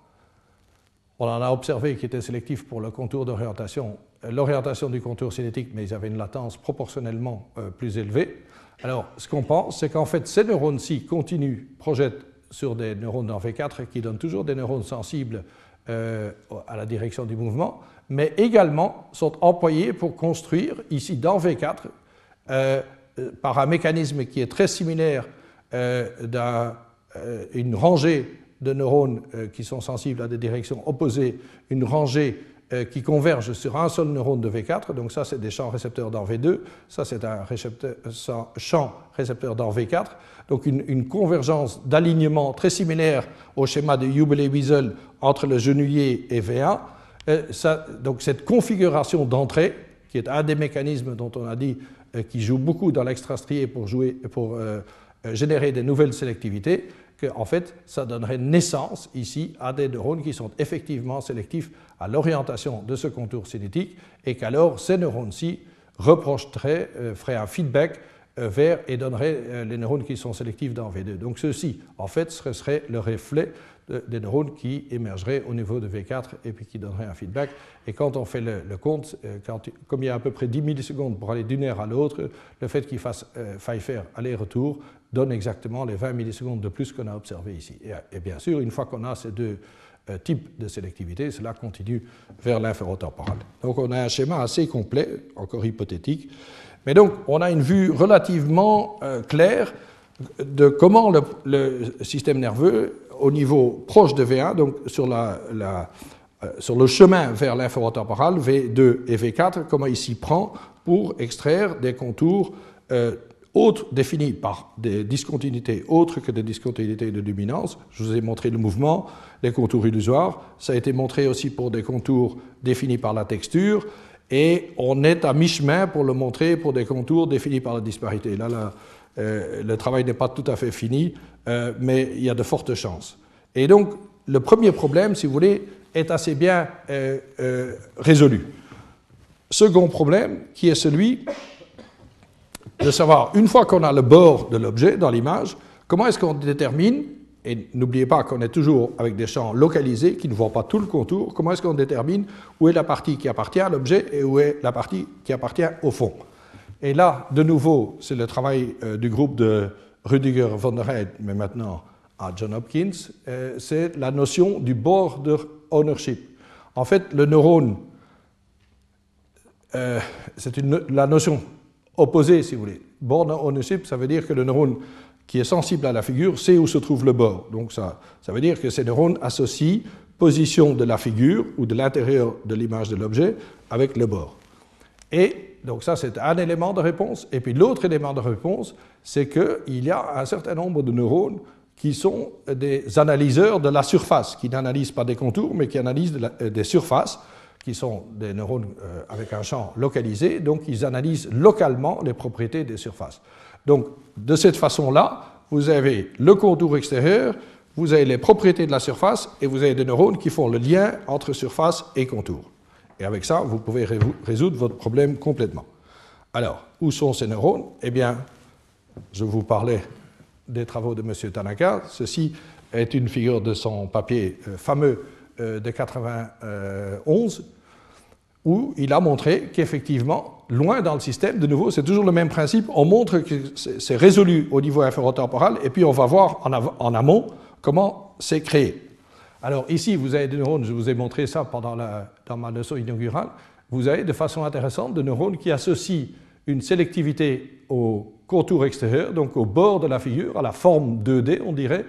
On en a observé qui étaient sélectifs pour le contour d'orientation, euh, l'orientation du contour cinétique, mais ils avaient une latence proportionnellement euh, plus élevée. Alors, ce qu'on pense, c'est qu'en fait, ces neurones-ci continuent, projettent sur des neurones dans V4 qui donnent toujours des neurones sensibles euh, à la direction du mouvement, mais également sont employés pour construire, ici dans V4, euh, par un mécanisme qui est très similaire d'une rangée de neurones qui sont sensibles à des directions opposées, une rangée qui converge sur un seul neurone de V4. Donc ça, c'est des champs récepteurs dans V2. Ça, c'est un champ récepteur dans V4. Donc une, convergence d'alignement très similaire au schéma de Hubel-Wiesel entre le genouiller et V1. Euh, donc cette configuration d'entrée, qui est un des mécanismes dont on a dit euh, qui joue beaucoup dans l'extrastrié pour, jouer, pour euh, générer des nouvelles sélectivités, qu'en fait, ça donnerait naissance ici à des neurones qui sont effectivement sélectifs à l'orientation de ce contour cinétique et qu'alors ces neurones-ci reprocheraient, feraient un feedback euh, vers et donnerait euh, les neurones qui sont sélectifs dans V2. Donc ceci, en fait, serait le reflet des neurones qui émergeraient au niveau de V4 et puis qui donneraient un feedback. Et quand on fait le, compte, euh, comme il y a à peu près 10 millisecondes pour aller d'une aire à l'autre, le fait qu'il faille faire aller-retour donne exactement les 20 millisecondes de plus qu'on a observé ici. Et, bien sûr, une fois qu'on a ces deux types de sélectivité, cela continue vers l'inférotemporal. Donc on a un schéma assez complet, encore hypothétique, mais donc, on a une vue relativement euh, claire de comment le, système nerveux, au niveau proche de V1, donc sur, la, euh, sur le chemin vers l'inférotemporal, V2 et V4, comment il s'y prend pour extraire des contours euh, autres définis par des discontinuités autres que des discontinuités de luminance. Je vous ai montré le mouvement, les contours illusoires. Ça a été montré aussi pour des contours définis par la texture et on est à mi-chemin pour le montrer pour des contours définis par la disparité. Là, euh, le travail n'est pas tout à fait fini, euh, mais il y a de fortes chances. Et donc, le premier problème, si vous voulez, est assez bien euh, résolu. Second problème, qui est celui de savoir, une fois qu'on a le bord de l'objet dans l'image, comment est-ce qu'on détermine et n'oubliez pas qu'on est toujours avec des champs localisés qui ne voient pas tout le contour. Comment est-ce qu'on détermine où est la partie qui appartient à l'objet et où est la partie qui appartient au fond Et là, de nouveau, c'est le travail euh, du groupe de Rudiger von der Heydt, mais maintenant à John Hopkins, euh, c'est la notion du border ownership. En fait, le neurone, euh, c'est la notion opposée, si vous voulez. Border ownership, ça veut dire que le neurone qui est sensible à la figure sait où se trouve le bord. Donc ça, ça veut dire que ces neurones associent position de la figure ou de l'intérieur de l'image de l'objet avec le bord. Et donc ça, c'est un élément de réponse. Et puis l'autre élément de réponse, c'est qu'il y a un certain nombre de neurones qui sont des analyseurs de la surface, qui n'analysent pas des contours, mais qui analysent euh, des surfaces, qui sont des neurones euh, avec un champ localisé, donc ils analysent localement les propriétés des surfaces. Donc, de cette façon-là, vous avez le contour extérieur, vous avez les propriétés de la surface et vous avez des neurones qui font le lien entre surface et contour. Et avec ça, vous pouvez résoudre votre problème complètement. Alors, où sont ces neurones? Eh bien, je vous parlais des travaux de M. Tanaka. Ceci est une figure de son papier euh, fameux euh, de 91 où il a montré qu'effectivement, loin dans le système, de nouveau, c'est toujours le même principe, on montre que c'est résolu au niveau inférotemporal, et puis on va voir en, amont comment c'est créé. Alors ici, vous avez des neurones, je vous ai montré ça pendant dans ma leçon inaugurale, vous avez de façon intéressante des neurones qui associent une sélectivité au contour extérieur, donc au bord de la figure, à la forme 2D, on dirait.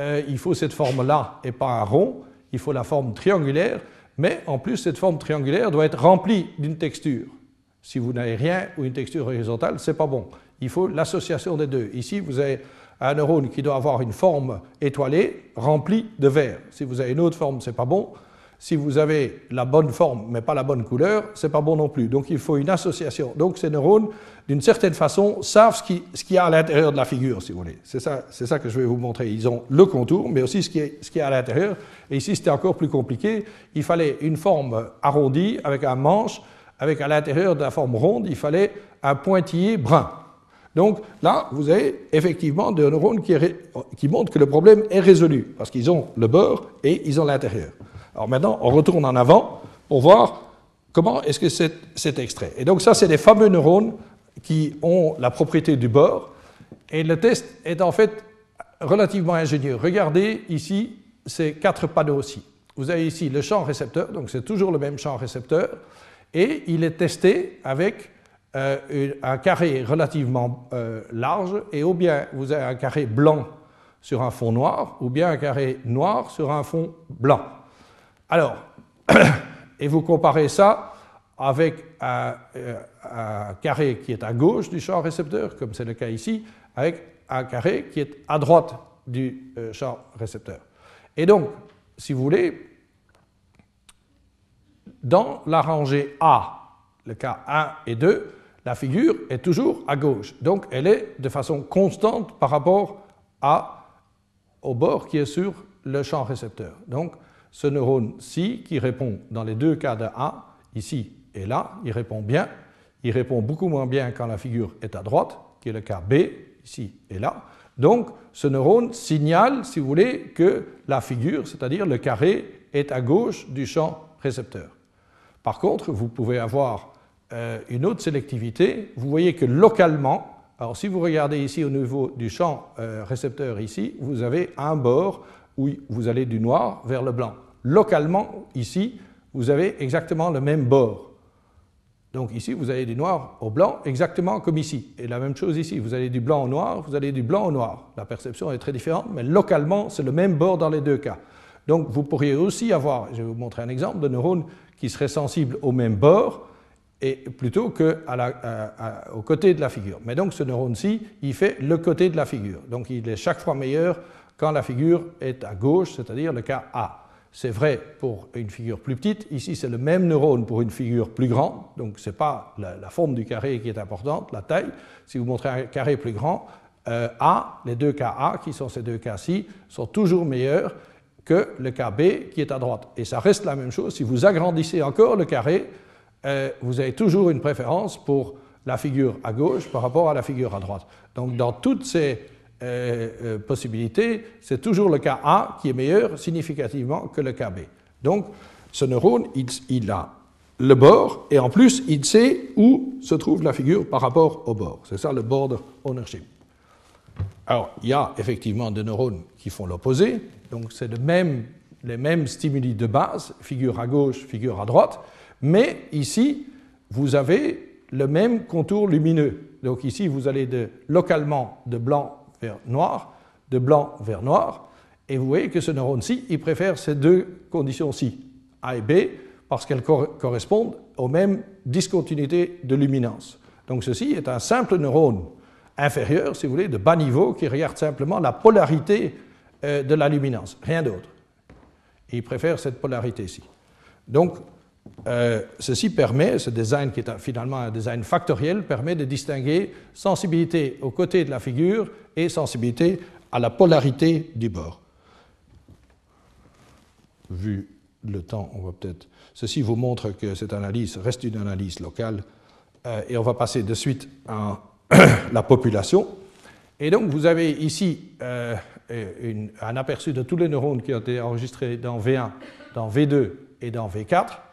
Euh, il faut cette forme-là et pas un rond, il faut la forme triangulaire, mais en plus, cette forme triangulaire doit être remplie d'une texture. Si vous n'avez rien ou une texture horizontale, ce n'est pas bon. il faut l'association des deux. Ici, vous avez un neurone qui doit avoir une forme étoilée remplie de vert. Si vous avez une autre forme, ce n'est pas bon. Si vous avez la bonne forme mais pas la bonne couleur, ce n'est pas bon non plus. Donc il faut une association. Donc ces neurones, d'une certaine façon, savent ce qu'il y a à l'intérieur de la figure, si vous voulez. C'est ça, ça que je vais vous montrer. Ils ont le contour, mais aussi ce qui est, ce à l'intérieur. Et ici, c'était encore plus compliqué. Il fallait une forme arrondie avec un manche, avec à l'intérieur de la forme ronde, il fallait un pointillé brun. Donc là, vous avez effectivement des neurones qui, montrent que le problème est résolu, parce qu'ils ont le bord et ils ont l'intérieur. Alors maintenant, on retourne en avant pour voir comment est-ce que c'est extrait. Et donc ça, c'est des fameux neurones qui ont la propriété du bord. Et le test est en fait relativement ingénieux. Regardez ici ces quatre panneaux aussi. Vous avez ici le champ récepteur, donc c'est toujours le même champ récepteur, et il est testé avec euh, un carré relativement euh, large, et ou bien vous avez un carré blanc sur un fond noir, ou bien un carré noir sur un fond blanc. Alors, *coughs* et vous comparez ça avec euh, un, carré qui est à gauche du champ récepteur, comme c'est le cas ici, avec un carré qui est à droite du champ récepteur. Et donc, si vous voulez, dans la rangée A, le cas 1 et 2, la figure est toujours à gauche. Donc elle est de façon constante par rapport au bord qui est sur le champ récepteur. Donc ce neurone-ci qui répond dans les deux cas de A, ici et là, il répond bien. Il répond beaucoup moins bien quand la figure est à droite, qui est le cas B, ici et là. Donc ce neurone signale, si vous voulez, que la figure, c'est-à-dire le carré, est à gauche du champ récepteur. Par contre, vous pouvez avoir euh, une autre sélectivité, vous voyez que localement, alors si vous regardez ici au niveau du champ euh, récepteur ici, vous avez un bord où vous allez du noir vers le blanc. Localement, ici, vous avez exactement le même bord. Donc ici, vous avez du noir au blanc, exactement comme ici. Et la même chose ici, vous allez du blanc au noir, vous allez du blanc au noir. La perception est très différente, mais localement, c'est le même bord dans les deux cas. Donc vous pourriez aussi avoir, je vais vous montrer un exemple, de neurones qui seraient sensibles au même bord, et plutôt qu'au côté de la figure. Mais donc ce neurone-ci, il fait le côté de la figure. Donc il est chaque fois meilleur quand la figure est à gauche, c'est-à-dire le cas A. C'est vrai pour une figure plus petite. Ici, c'est le même neurone pour une figure plus grande. Donc, ce n'est pas la, forme du carré qui est importante, la taille. Si vous montrez un carré plus grand, euh, A, les deux cas A, qui sont ces deux cas-ci, sont toujours meilleurs que le cas B qui est à droite. Et ça reste la même chose. Si vous agrandissez encore le carré, euh, vous avez toujours une préférence pour la figure à gauche par rapport à la figure à droite. Donc dans toutes ces euh, euh, possibilités, c'est toujours le cas A qui est meilleur significativement que le cas B. Donc ce neurone, il, a le bord et en plus il sait où se trouve la figure par rapport au bord. C'est ça le border ownership. Alors il y a effectivement des neurones qui font l'opposé, donc c'est les mêmes stimuli de base, figure à gauche, figure à droite, mais ici, vous avez le même contour lumineux. Donc ici, vous allez de, localement de blanc vers noir, de blanc vers noir, et vous voyez que ce neurone-ci, il préfère ces deux conditions-ci, A et B, parce qu'elles correspondent aux mêmes discontinuités de luminance. Donc ceci est un simple neurone inférieur, si vous voulez, de bas niveau, qui regarde simplement la polarité euh, de la luminance, rien d'autre. Il préfère cette polarité-ci. Donc, euh, ceci permet, ce design qui est finalement un design factoriel, permet de distinguer sensibilité au côté de la figure et sensibilité à la polarité du bord. Vu le temps, on va peut-être. Ceci vous montre que cette analyse reste une analyse locale euh, et on va passer de suite à *coughs* la population. Et donc vous avez ici euh, un aperçu de tous les neurones qui ont été enregistrés dans V1, dans V2 et dans V4.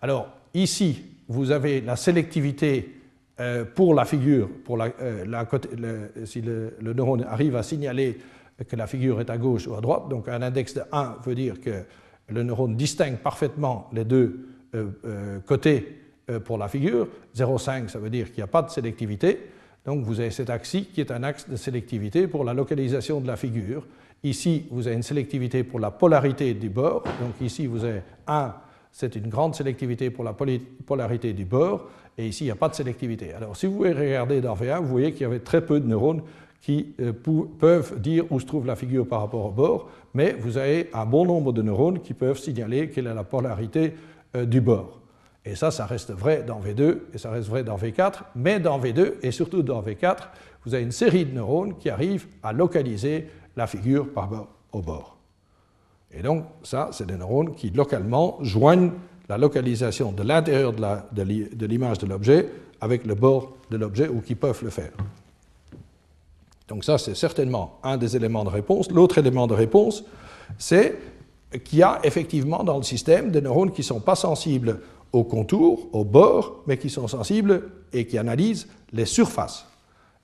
Alors ici, vous avez la sélectivité euh, pour la figure, pour la, euh, si le, neurone arrive à signaler que la figure est à gauche ou à droite, donc un index de 1 veut dire que le neurone distingue parfaitement les deux euh, côtés pour la figure, 0,5 ça veut dire qu'il n'y a pas de sélectivité, donc vous avez cet axe qui est un axe de sélectivité pour la localisation de la figure. Ici, vous avez une sélectivité pour la polarité du bord, donc ici vous avez 1 c'est une grande sélectivité pour la polarité du bord, et ici, il n'y a pas de sélectivité. Alors, si vous regardez dans V1, vous voyez qu'il y avait très peu de neurones qui euh, peuvent dire où se trouve la figure par rapport au bord, mais vous avez un bon nombre de neurones qui peuvent signaler quelle est la polarité euh, du bord. Et ça, ça reste vrai dans V2 et ça reste vrai dans V4, mais dans V2 et surtout dans V4, vous avez une série de neurones qui arrivent à localiser la figure par rapport au bord. Et donc, ça, c'est des neurones qui localement joignent la localisation de l'intérieur de l'image de l'objet avec le bord de l'objet ou qui peuvent le faire. Donc ça, c'est certainement un des éléments de réponse. L'autre élément de réponse, c'est qu'il y a effectivement dans le système des neurones qui ne sont pas sensibles au contour, au bord, mais qui sont sensibles et qui analysent les surfaces.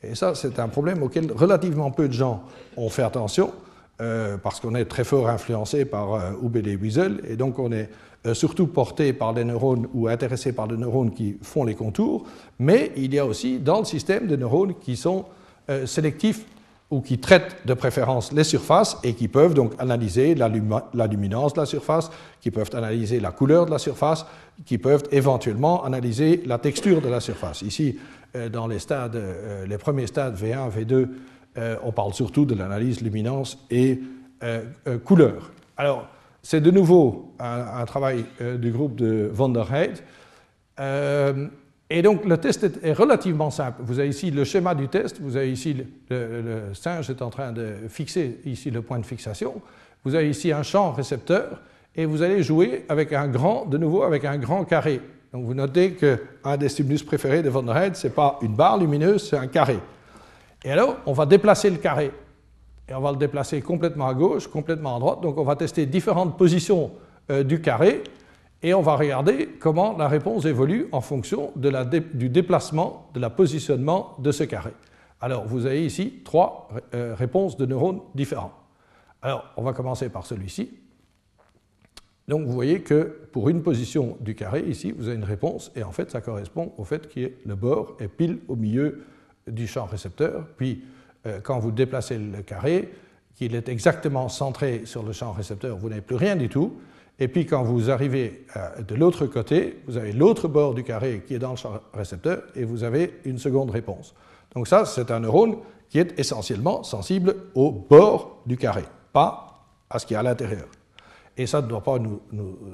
Et ça, c'est un problème auquel relativement peu de gens ont fait attention, euh, parce qu'on est très fort influencé par euh, et Wiesel, et donc on est euh, surtout porté par des neurones ou intéressé par des neurones qui font les contours, mais il y a aussi dans le système des neurones qui sont euh, sélectifs ou qui traitent de préférence les surfaces et qui peuvent donc analyser la, luminance de la surface, qui peuvent analyser la couleur de la surface, qui peuvent éventuellement analyser la texture de la surface. Ici, dans les, stades, les premiers stades V1, V2, on parle surtout de l'analyse luminance et couleur. Alors, c'est de nouveau un, travail du groupe de Van der. Et donc le test est, relativement simple. Vous avez ici le schéma du test, vous avez ici le, singe est en train de fixer ici le point de fixation, vous avez ici un champ récepteur et vous allez jouer avec un grand, de nouveau avec un grand carré. Donc vous notez qu'un des stimulus préférés de Van der Heide, ce n'est pas une barre lumineuse, c'est un carré. Et alors, on va déplacer le carré. Et on va le déplacer complètement à gauche, complètement à droite. Donc on va tester différentes positions euh, du carré et on va regarder comment la réponse évolue en fonction du déplacement, de la positionnement de ce carré. Alors, vous avez ici trois euh, réponses de neurones différents. Alors, on va commencer par celui-ci. Donc, vous voyez que pour une position du carré, ici, vous avez une réponse, et en fait, ça correspond au fait que le bord est pile au milieu du champ récepteur. Puis, euh, quand vous déplacez le carré, qu'il est exactement centré sur le champ récepteur, vous n'avez plus rien du tout. Et puis quand vous arrivez euh, de l'autre côté, vous avez l'autre bord du carré qui est dans le champ récepteur et vous avez une seconde réponse. Donc ça, c'est un neurone qui est essentiellement sensible au bord du carré, pas à ce qui est à l'intérieur. Et ça ne doit pas nous,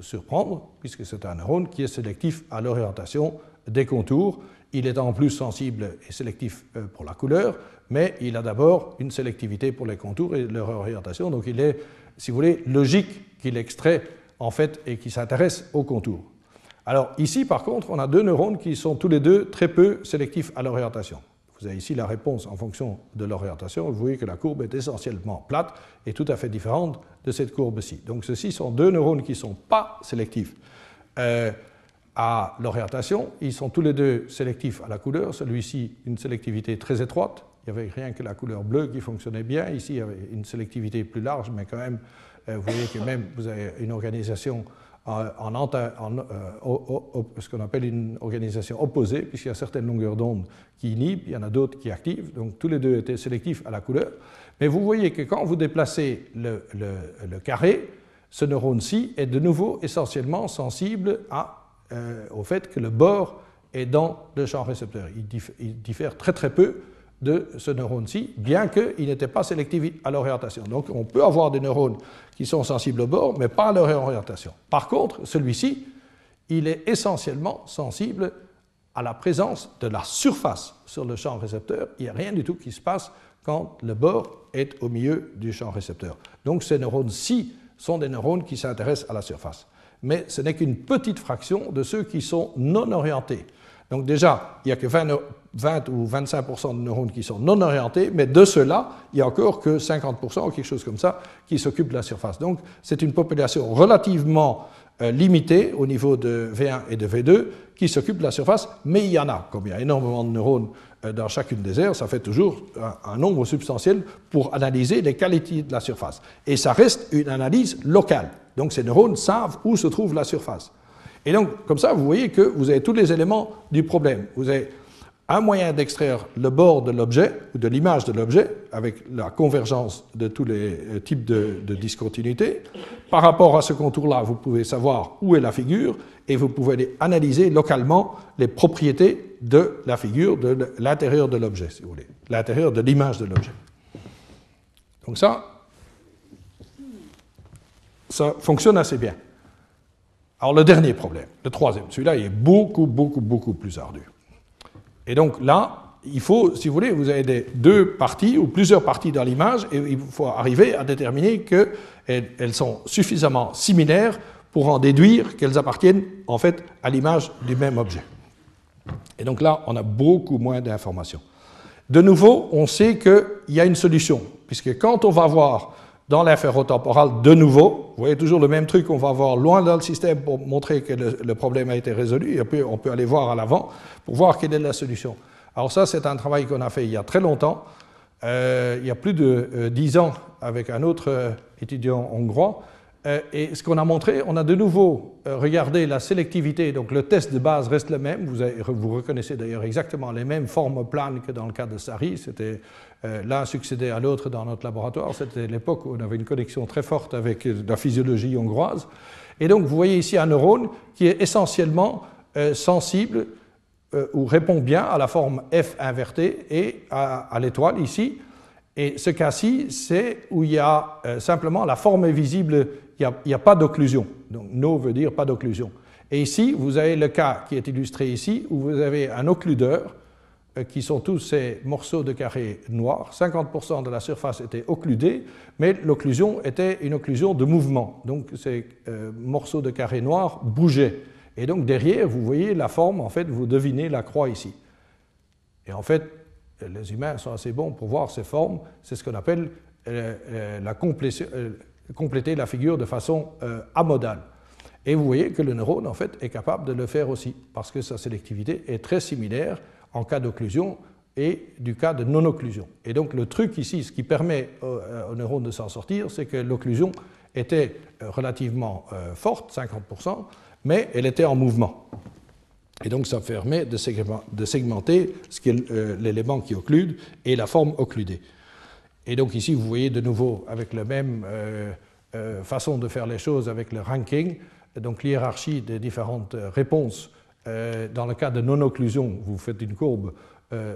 surprendre, puisque c'est un neurone qui est sélectif à l'orientation des contours. Il est en plus sensible et sélectif euh, pour la couleur, mais il a d'abord une sélectivité pour les contours et leur orientation. Donc il est, si vous voulez, logique qu'il extrait en fait, et qui s'intéresse au contour. Alors ici, par contre, on a deux neurones qui sont tous les deux très peu sélectifs à l'orientation. Vous avez ici la réponse en fonction de l'orientation. Vous voyez que la courbe est essentiellement plate et tout à fait différente de cette courbe-ci. Donc ceci sont deux neurones qui ne sont pas sélectifs euh, à l'orientation. Ils sont tous les deux sélectifs à la couleur. Celui-ci, une sélectivité très étroite. Il n'y avait rien que la couleur bleue qui fonctionnait bien. Ici, il y avait une sélectivité plus large, mais quand même euh, vous voyez que même vous avez une organisation en, euh, ce qu'on appelle une organisation opposée, puisqu'il y a certaines longueurs d'onde qui inhibent, il y en a d'autres qui activent, donc tous les deux étaient sélectifs à la couleur. Mais vous voyez que quand vous déplacez le, carré, ce neurone-ci est de nouveau essentiellement sensible à, euh, au fait que le bord est dans le champ récepteur. il diffère très très peu de ce neurone-ci, bien qu'il n'était pas sélectif à l'orientation. Donc on peut avoir des neurones qui sont sensibles au bord, mais pas à leur orientation. Par contre, celui-ci, il est essentiellement sensible à la présence de la surface sur le champ récepteur. Il n'y a rien du tout qui se passe quand le bord est au milieu du champ récepteur. Donc ces neurones-ci sont des neurones qui s'intéressent à la surface. Mais ce n'est qu'une petite fraction de ceux qui sont non orientés. Donc déjà, il n'y a que 20, ou 25% de neurones qui sont non orientés, mais de ceux-là, il n'y a encore que 50 ou quelque chose comme ça qui s'occupent de la surface. Donc c'est une population relativement euh, limitée au niveau de V1 et de V2 qui s'occupent de la surface, mais il y en a. Comme il y a énormément de neurones euh, dans chacune des aires, ça fait toujours un, nombre substantiel pour analyser les qualités de la surface. Et ça reste une analyse locale. Donc ces neurones savent où se trouve la surface. Et donc, comme ça, vous voyez que vous avez tous les éléments du problème. Vous avez un moyen d'extraire le bord de l'objet ou de l'image de l'objet avec la convergence de tous les euh, types de, discontinuité. Par rapport à ce contour-là, vous pouvez savoir où est la figure et vous pouvez analyser localement les propriétés de la figure, de l'intérieur de l'objet, si vous voulez, l'intérieur de l'image de l'objet. Donc ça, ça fonctionne assez bien. Alors le dernier problème, le troisième, celui-là est beaucoup, beaucoup, beaucoup plus ardu. Et donc là, il faut, si vous voulez, vous avez deux parties ou plusieurs parties dans l'image et il faut arriver à déterminer qu'elles elles sont suffisamment similaires pour en déduire qu'elles appartiennent en fait à l'image du même objet. Et donc là, on a beaucoup moins d'informations. De nouveau, on sait qu'il y a une solution, puisque quand on va voir dans l'inférotemporal de nouveau, vous voyez toujours le même truc, on va voir loin dans le système pour montrer que le, problème a été résolu, et puis on peut aller voir à l'avant pour voir quelle est la solution. Alors ça, c'est un travail qu'on a fait il y a très longtemps, euh, il y a plus de euh, dix ans, avec un autre euh, étudiant hongrois, euh, et ce qu'on a montré, on a de nouveau euh, regardé la sélectivité, donc le test de base reste le même, vous, vous reconnaissez d'ailleurs exactement les mêmes formes planes que dans le cas de Sari, c'était euh, l'un succédait à l'autre dans notre laboratoire, c'était l'époque où on avait une connexion très forte avec la physiologie hongroise, et donc vous voyez ici un neurone qui est essentiellement sensible ou répond bien à la forme F invertée et à l'étoile ici, et ce cas-ci, c'est où il y a simplement la forme visible il n'y a, pas d'occlusion. Donc no veut dire pas d'occlusion. Et ici, vous avez le cas qui est illustré ici, où vous avez un occludeur, euh, qui sont tous ces morceaux de carré noirs. 50% de la surface était occludée, mais l'occlusion était une occlusion de mouvement. Donc ces euh, morceaux de carré noirs bougeaient. Et donc derrière, vous voyez la forme, en fait, vous devinez la croix ici. Et en fait, les humains sont assez bons pour voir ces formes. C'est ce qu'on appelle euh, compléter la figure de façon euh, amodale. Et vous voyez que le neurone, en fait, est capable de le faire aussi, parce que sa sélectivité est très similaire en cas d'occlusion et du cas de non-occlusion. Et donc le truc ici, ce qui permet au, neurone de s'en sortir, c'est que l'occlusion était euh, relativement euh, forte, 50%, mais elle était en mouvement. Et donc ça permet de segmenter l'élément qui occlude et la forme occludée. Et donc ici, vous voyez de nouveau avec la même euh, euh, façon de faire les choses avec le ranking, donc l'hierarchie des différentes euh, dans le cas de non-occlusion, vous faites une courbe,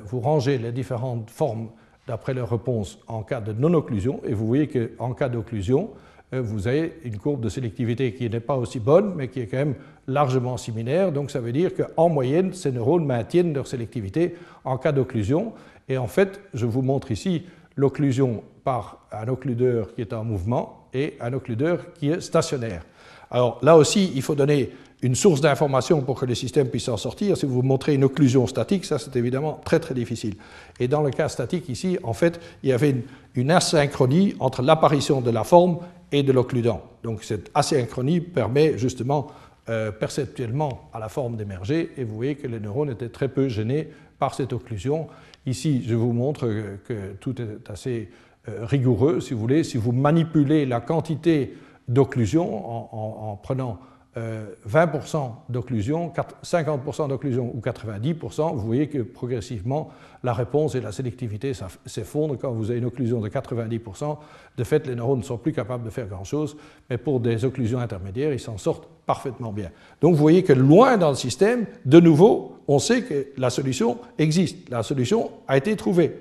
vous rangez les différentes formes d'après leur réponse en cas de non-occlusion, et vous voyez qu'en cas d'occlusion, vous avez une courbe de sélectivité qui n'est pas aussi bonne, mais qui est quand même largement similaire. Donc ça veut dire qu'en moyenne, ces neurones maintiennent leur sélectivité en cas d'occlusion. Et en fait, je vous montre ici l'occlusion par un occludeur qui est en mouvement et un occludeur qui est stationnaire. Alors là aussi, il faut donner une source d'information pour que le système puisse en sortir. Si vous montrez une occlusion statique, ça c'est évidemment très très difficile. Et dans le cas statique ici, en fait, il y avait une, asynchronie entre l'apparition de la forme et de l'occludant. Donc cette asynchronie permet justement euh, perceptuellement à la forme d'émerger, et vous voyez que les neurones étaient très peu gênés par cette occlusion. Ici, je vous montre que tout est assez euh, rigoureux, si vous voulez. Si vous manipulez la quantité d'occlusion en, prenant 20% euh, d'occlusion, 50% d'occlusion ou 90%, vous voyez que progressivement la réponse et la sélectivité s'effondrent. Quand vous avez une occlusion de 90%, de fait, les neurones ne sont plus capables de faire grand-chose, mais pour des occlusions intermédiaires, ils s'en sortent parfaitement bien. Donc vous voyez que loin dans le système, de nouveau, on sait que la solution existe. La solution a été trouvée.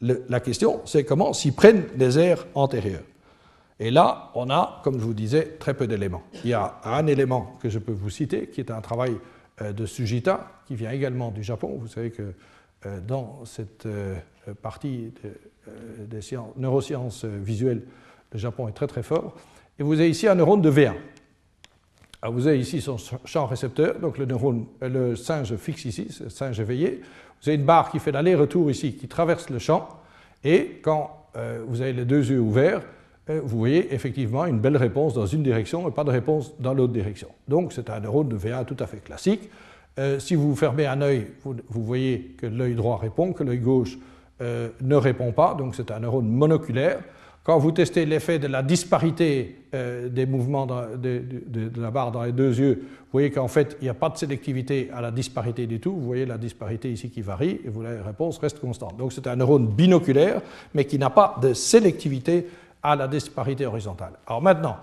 la question, c'est comment s'y prennent les aires antérieures. Et là, on a, comme je vous disais, très peu d'éléments. Il y a un élément que je peux vous citer, qui est un travail euh, de Sujita, qui vient également du Japon. Vous savez que euh, dans cette euh, partie des neurosciences visuelles, le Japon est très très fort. Et vous avez ici un neurone de V1. Alors vous avez ici son champ récepteur, donc le neurone, le singe fixe ici, le singe éveillé. Vous avez une barre qui fait l'aller-retour ici, qui traverse le champ, et quand vous avez les deux yeux ouverts, euh, vous voyez effectivement une belle réponse dans une direction et pas de réponse dans l'autre direction. Donc c'est un neurone de V1 tout à fait classique. Euh, si vous fermez un œil, vous, voyez que l'œil droit répond, que l'œil gauche euh, ne répond pas, donc c'est un neurone monoculaire. Quand vous testez l'effet de la disparité des mouvements de, la barre dans les deux yeux, vous voyez qu'en fait, il n'y a pas de sélectivité à la disparité du tout. Vous voyez la disparité ici qui varie et vous, la réponse reste constante. Donc c'est un neurone binoculaire, mais qui n'a pas de sélectivité à la disparité horizontale. Alors maintenant,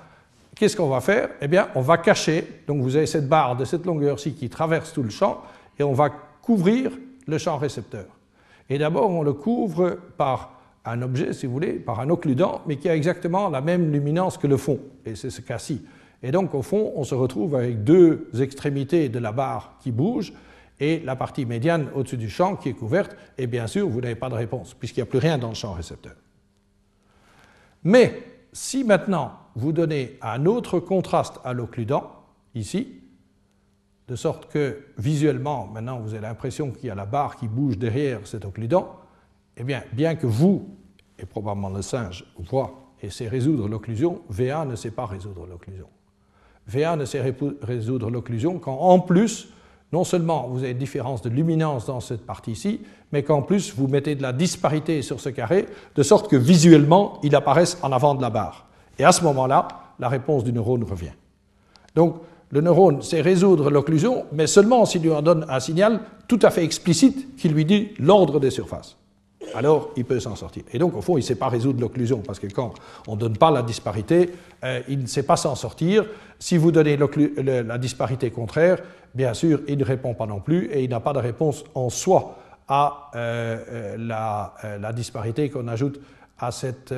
qu'est-ce qu'on va faire? Eh bien, on va cacher, donc vous avez cette barre de cette longueur-ci qui traverse tout le champ, et on va couvrir le champ récepteur. Et d'abord, on le couvre par un objet, si vous voulez, par un occludant, mais qui a exactement la même luminance que le fond, et c'est ce cas-ci. Et donc, au fond, on se retrouve avec deux extrémités de la barre qui bougent, et la partie médiane au-dessus du champ qui est couverte, et bien sûr, vous n'avez pas de réponse, puisqu'il n'y a plus rien dans le champ récepteur. Mais si maintenant vous donnez un autre contraste à l'occludant, ici, de sorte que visuellement, maintenant vous avez l'impression qu'il y a la barre qui bouge derrière cet occludant, eh bien, bien que vous, et probablement le singe, voit et sait résoudre l'occlusion, VA ne sait pas résoudre l'occlusion. VA ne sait résoudre l'occlusion quand, en plus, non seulement vous avez une différence de luminance dans cette partie-ci, mais qu'en plus vous mettez de la disparité sur ce carré, de sorte que visuellement il apparaisse en avant de la barre. Et à ce moment-là, la réponse du neurone revient. Donc, le neurone sait résoudre l'occlusion, mais seulement s'il lui en donne un signal tout à fait explicite qui lui dit l'ordre des surfaces alors il peut s'en sortir. Et donc, au fond, il ne sait pas résoudre l'occlusion, parce que quand on ne donne pas la disparité, euh, il ne sait pas s'en sortir. Si vous donnez la disparité contraire, bien sûr, il ne répond pas non plus, et il n'a pas de réponse en soi à euh, euh, la, la, disparité qu'on ajoute à cette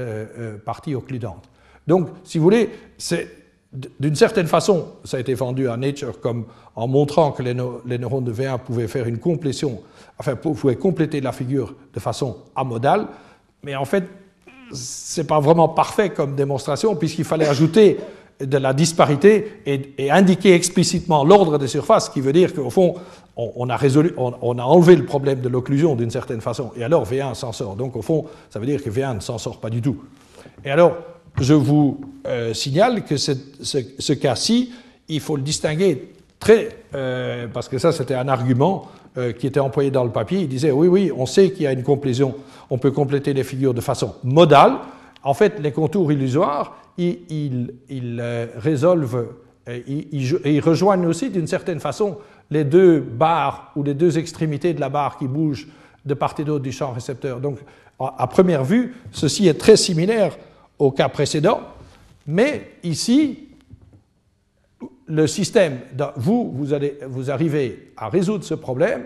partie occludante. Donc, si vous voulez, c'est d'une certaine façon, ça a été vendu à Nature comme en montrant que les, neurones de V1 pouvaient faire une complétion, enfin, pouvaient compléter la figure de façon amodale, mais en fait, ce n'est pas vraiment parfait comme démonstration, puisqu'il fallait ajouter de la disparité et, indiquer explicitement l'ordre des surfaces, ce qui veut dire qu'au fond, on, a résolu, on, a enlevé le problème de l'occlusion d'une certaine façon, et alors V1 s'en sort. Donc au fond, ça veut dire que V1 ne s'en sort pas du tout. Et alors, je vous euh, signale que ce, cas-ci, il faut le distinguer très, euh, parce que ça c'était un argument euh, qui était employé dans le papier, il disait oui, oui, on sait qu'il y a une complétion, on peut compléter les figures de façon modale. En fait, les contours illusoires, ils, résolvent, ils, ils, rejoignent aussi d'une certaine façon les deux barres ou les deux extrémités de la barre qui bougent de part et d'autre du champ récepteur. Donc, à première vue, ceci est très similaire au cas précédent, mais ici, le système, vous, vous, allez, vous arrivez à résoudre ce problème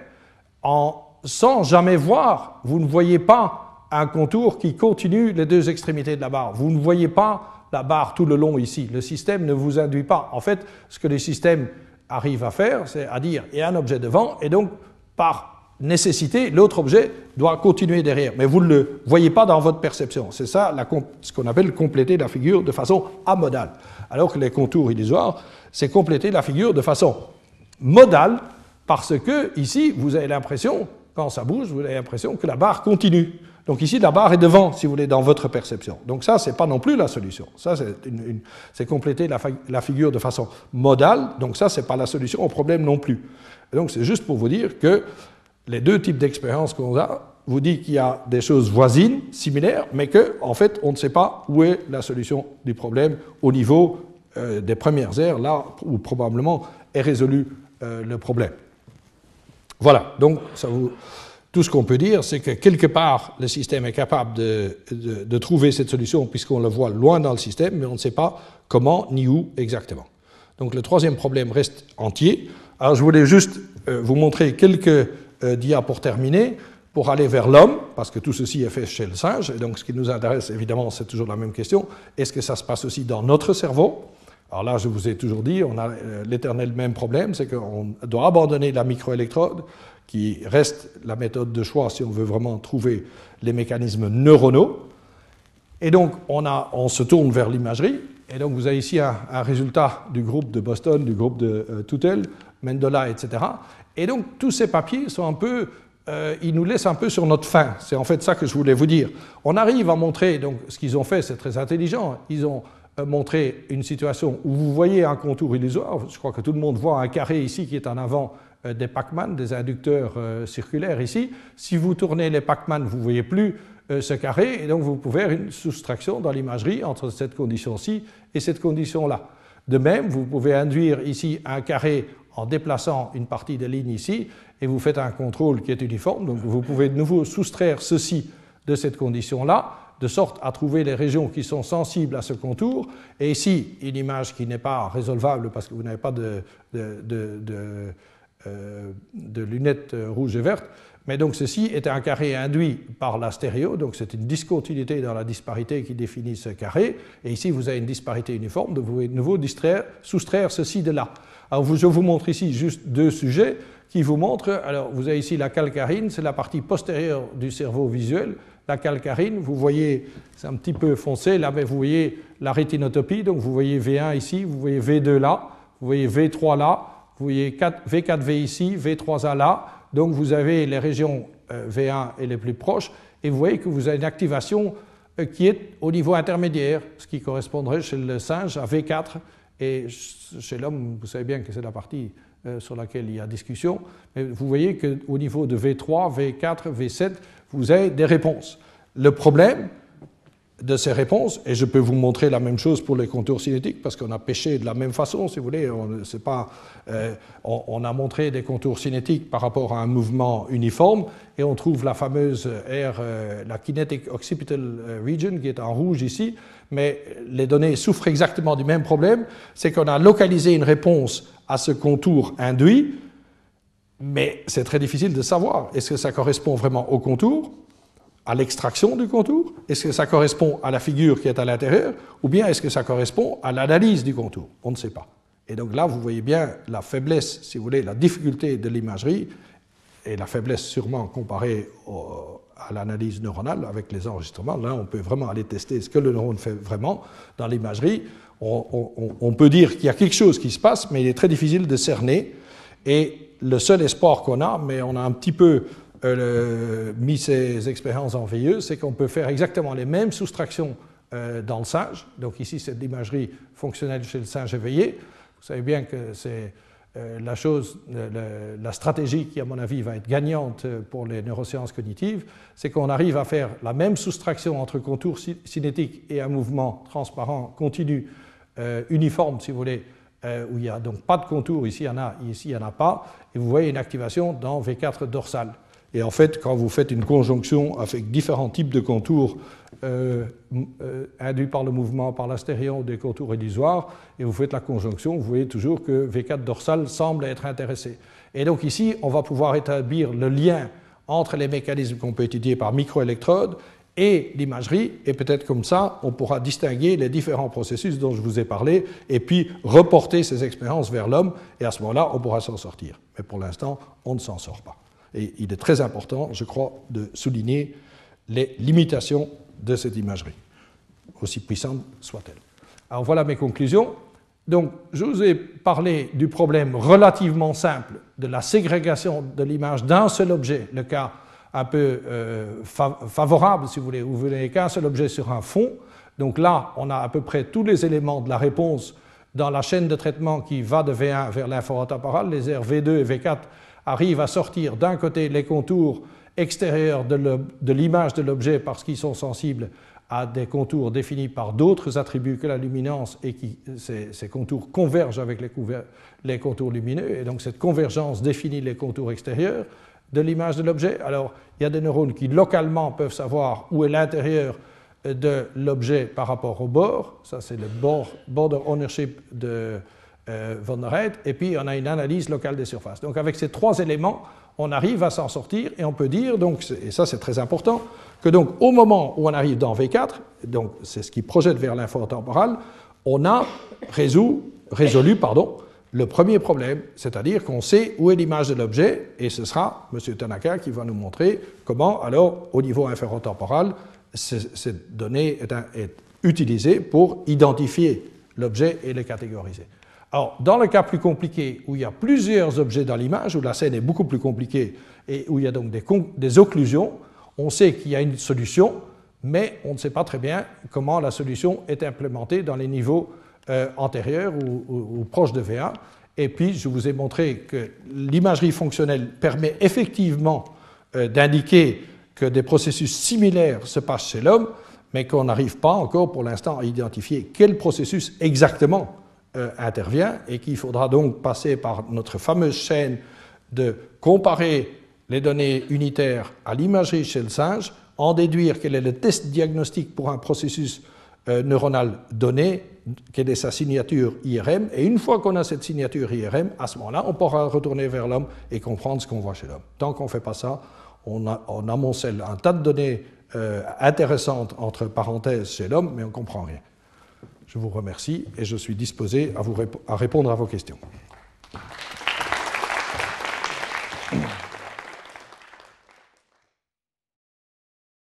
en, sans jamais voir, vous ne voyez pas un contour qui continue les deux extrémités de la barre. Vous ne voyez pas la barre tout le long ici. Le système ne vous induit pas. En fait, ce que les systèmes arrivent à faire, c'est à dire il y a un objet devant, et donc par nécessité, l'autre objet doit continuer derrière. Mais vous ne le voyez pas dans votre perception. C'est ça ce qu'on appelle compléter la figure de façon amodale. Alors que les contours illusoires, c'est compléter la figure de façon modale, parce que ici, vous avez l'impression, quand ça bouge, vous avez l'impression que la barre continue. Donc ici, la barre est devant, si vous voulez, dans votre perception. Donc ça, c'est pas non plus la solution. Ça, c'est compléter la, figure de façon modale. Donc ça, c'est pas la solution au problème non plus. donc c'est juste pour vous dire que les deux types d'expériences qu'on a vous dit qu'il y a des choses voisines, similaires, mais qu'en en fait, on ne sait pas où est la solution du problème au niveau euh, des premières aires, là où probablement est résolu euh, le problème. Voilà, donc ça vous... tout ce qu'on peut dire, c'est que quelque part, le système est capable de, de trouver cette solution puisqu'on le voit loin dans le système, mais on ne sait pas comment ni où exactement. Donc le troisième problème reste entier. Alors je voulais juste euh, vous montrer quelques dia pour terminer, pour aller vers l'homme, parce que tout ceci est fait chez le singe, et donc ce qui nous intéresse évidemment, c'est toujours la même question, est-ce que ça se passe aussi dans notre cerveau? Alors là, je vous ai toujours dit, on a euh, l'éternel même problème, c'est qu'on doit abandonner la microélectrode, qui reste la méthode de choix si on veut vraiment trouver les mécanismes neuronaux. Et donc, on, a, on se tourne vers l'imagerie. Et donc, vous avez ici un, résultat du groupe de Boston, du groupe de euh, Toutel, Mendola, etc. Et donc tous ces papiers sont un peu, euh, ils nous laissent un peu sur notre faim. C'est en fait ça que je voulais vous dire. On arrive à montrer, donc ce qu'ils ont fait, c'est très intelligent. Ils ont euh, montré une situation où vous voyez un contour illusoire. Je crois que tout le monde voit un carré ici qui est en avant euh, des Pac-Man, des inducteurs circulaires ici. Si vous tournez les Pac-Man, vous ne voyez plus ce carré, et donc vous pouvez faire une soustraction dans l'imagerie entre cette condition-ci et cette condition-là. De même, vous pouvez induire ici un carré en déplaçant une partie des lignes ici, et vous faites un contrôle qui est uniforme, donc vous pouvez de nouveau soustraire ceci de cette condition-là, de sorte à trouver les régions qui sont sensibles à ce contour. Et ici, une image qui n'est pas résolvable parce que vous n'avez pas de, de, euh, lunettes rouges et vertes. Mais donc ceci est un carré induit par la stéréo, donc c'est une discontinuité dans la disparité qui définit ce carré. Et ici, vous avez une disparité uniforme, donc vous pouvez de nouveau soustraire ceci de là. Alors je vous montre ici juste deux sujets qui vous montrent. Alors vous avez ici la calcarine, c'est la partie postérieure du cerveau visuel. La calcarine, vous voyez, c'est un petit peu foncé, là, mais vous voyez la rétinotopie, donc vous voyez V1 ici, vous voyez V2 là, vous voyez V3 là, vous voyez V4V ici, V3A là, donc vous avez les régions euh, V1 et les plus proches, et vous voyez que vous avez une activation euh, qui est au niveau intermédiaire, ce qui correspondrait chez le singe à V4, et chez l'homme, vous savez bien que c'est la partie euh, sur laquelle il y a discussion, mais vous voyez qu'au niveau de V3, V4, V7, vous avez des réponses. Le problème de ces réponses, et je peux vous montrer la même chose pour les contours cinétiques, parce qu'on a pêché de la même façon, si vous voulez, on, pas, euh, on, a montré des contours cinétiques par rapport à un mouvement uniforme, et on trouve la fameuse R, euh, la Kinetic Occipital euh, Region, qui est en rouge ici, mais les données souffrent exactement du même problème, c'est qu'on a localisé une réponse à ce contour induit, mais c'est très difficile de savoir. Est-ce que ça correspond vraiment au contour, à l'extraction du contour Est-ce que ça correspond à la figure qui est à l'intérieur Ou bien est-ce que ça correspond à l'analyse du contour? On ne sait pas. Et donc là, vous voyez bien la faiblesse, si vous voulez, la difficulté de l'imagerie, et la faiblesse sûrement comparée à l'analyse neuronale avec les enregistrements. Là, on peut vraiment aller tester ce que le neurone fait vraiment dans l'imagerie. On, peut dire qu'il y a quelque chose qui se passe, mais il est très difficile de cerner. Et le seul espoir qu'on a, mais on a un petit peu euh, mis ces expériences en veilleuse, c'est qu'on peut faire exactement les mêmes soustractions euh, dans le singe. Donc ici, c'est de l'imagerie fonctionnelle chez le singe éveillé. Vous savez bien que c'est euh, la chose, la stratégie qui, à mon avis, va être gagnante pour les neurosciences cognitives, c'est qu'on arrive à faire la même soustraction entre contour cinétique et un mouvement transparent continu, uniforme, si vous voulez, où il n'y a donc pas de contour, ici il y en a, ici il n'y en a pas, et vous voyez une activation dans V4 dorsal. Et en fait, quand vous faites une conjonction avec différents types de contours euh, euh, induits par le mouvement, par l'astérion des contours illusoires, et vous faites la conjonction, vous voyez toujours que V4 dorsal semble être intéressé. Et donc ici, on va pouvoir établir le lien entre les mécanismes qu'on peut étudier par microélectrodes et l'imagerie, et peut-être comme ça, on pourra distinguer les différents processus dont je vous ai parlé, et puis reporter ces expériences vers l'homme, et à ce moment-là, on pourra s'en sortir. Mais pour l'instant, on ne s'en sort pas. Et il est très important, je crois, de souligner les limitations de cette imagerie, aussi puissante soit-elle. Alors voilà mes conclusions. Donc, je vous ai parlé du problème relativement simple de la ségrégation de l'image d'un seul objet, le cas un peu euh, favorable, si vous voulez, où vous n'avez qu'un seul objet sur un fond. Donc là, on a à peu près tous les éléments de la réponse dans la chaîne de traitement qui va de V1 vers l'infratemporal. Les airs V2 et V4 arrivent à sortir d'un côté les contours extérieurs de l'image de l'objet parce qu'ils sont sensibles à des contours définis par d'autres attributs que la luminance et qui ces, contours convergent avec les, contours lumineux et donc cette convergence définit les contours extérieurs de l'image de l'objet. Alors, il y a des neurones qui localement peuvent savoir où est l'intérieur de l'objet par rapport au bord. Ça, c'est le border ownership de euh, von der Et puis, on a une analyse locale des surfaces. Donc, avec ces trois éléments, on arrive à s'en sortir et on peut dire, donc, et ça c'est très important, que donc au moment où on arrive dans V4, donc c'est ce qui projette vers l'infratemporal, on a résolu, le premier problème, c'est-à-dire qu'on sait où est l'image de l'objet, et ce sera M. Tanaka qui va nous montrer comment, alors, au niveau inférotemporal, cette donnée est, utilisée pour identifier l'objet et le catégoriser. Alors, dans le cas plus compliqué, où il y a plusieurs objets dans l'image, où la scène est beaucoup plus compliquée et où il y a donc des, occlusions, on sait qu'il y a une solution, mais on ne sait pas très bien comment la solution est implémentée dans les niveaux euh, antérieure ou, proche de V1. Et puis, je vous ai montré que l'imagerie fonctionnelle permet effectivement euh, d'indiquer que des processus similaires se passent chez l'homme, mais qu'on n'arrive pas encore pour l'instant à identifier quel processus exactement euh, intervient et qu'il faudra donc passer par notre fameuse chaîne de comparer les données unitaires à l'imagerie chez le singe, en déduire quel est le test diagnostique pour un processus euh, neuronal donné, quelle est sa signature IRM, et une fois qu'on a cette signature IRM, à ce moment-là, on pourra retourner vers l'homme et comprendre ce qu'on voit chez l'homme. Tant qu'on ne fait pas ça, on, amoncelle un tas de données euh, intéressantes entre parenthèses chez l'homme, mais on ne comprend rien. Je vous remercie et je suis disposé à, répondre à vos questions.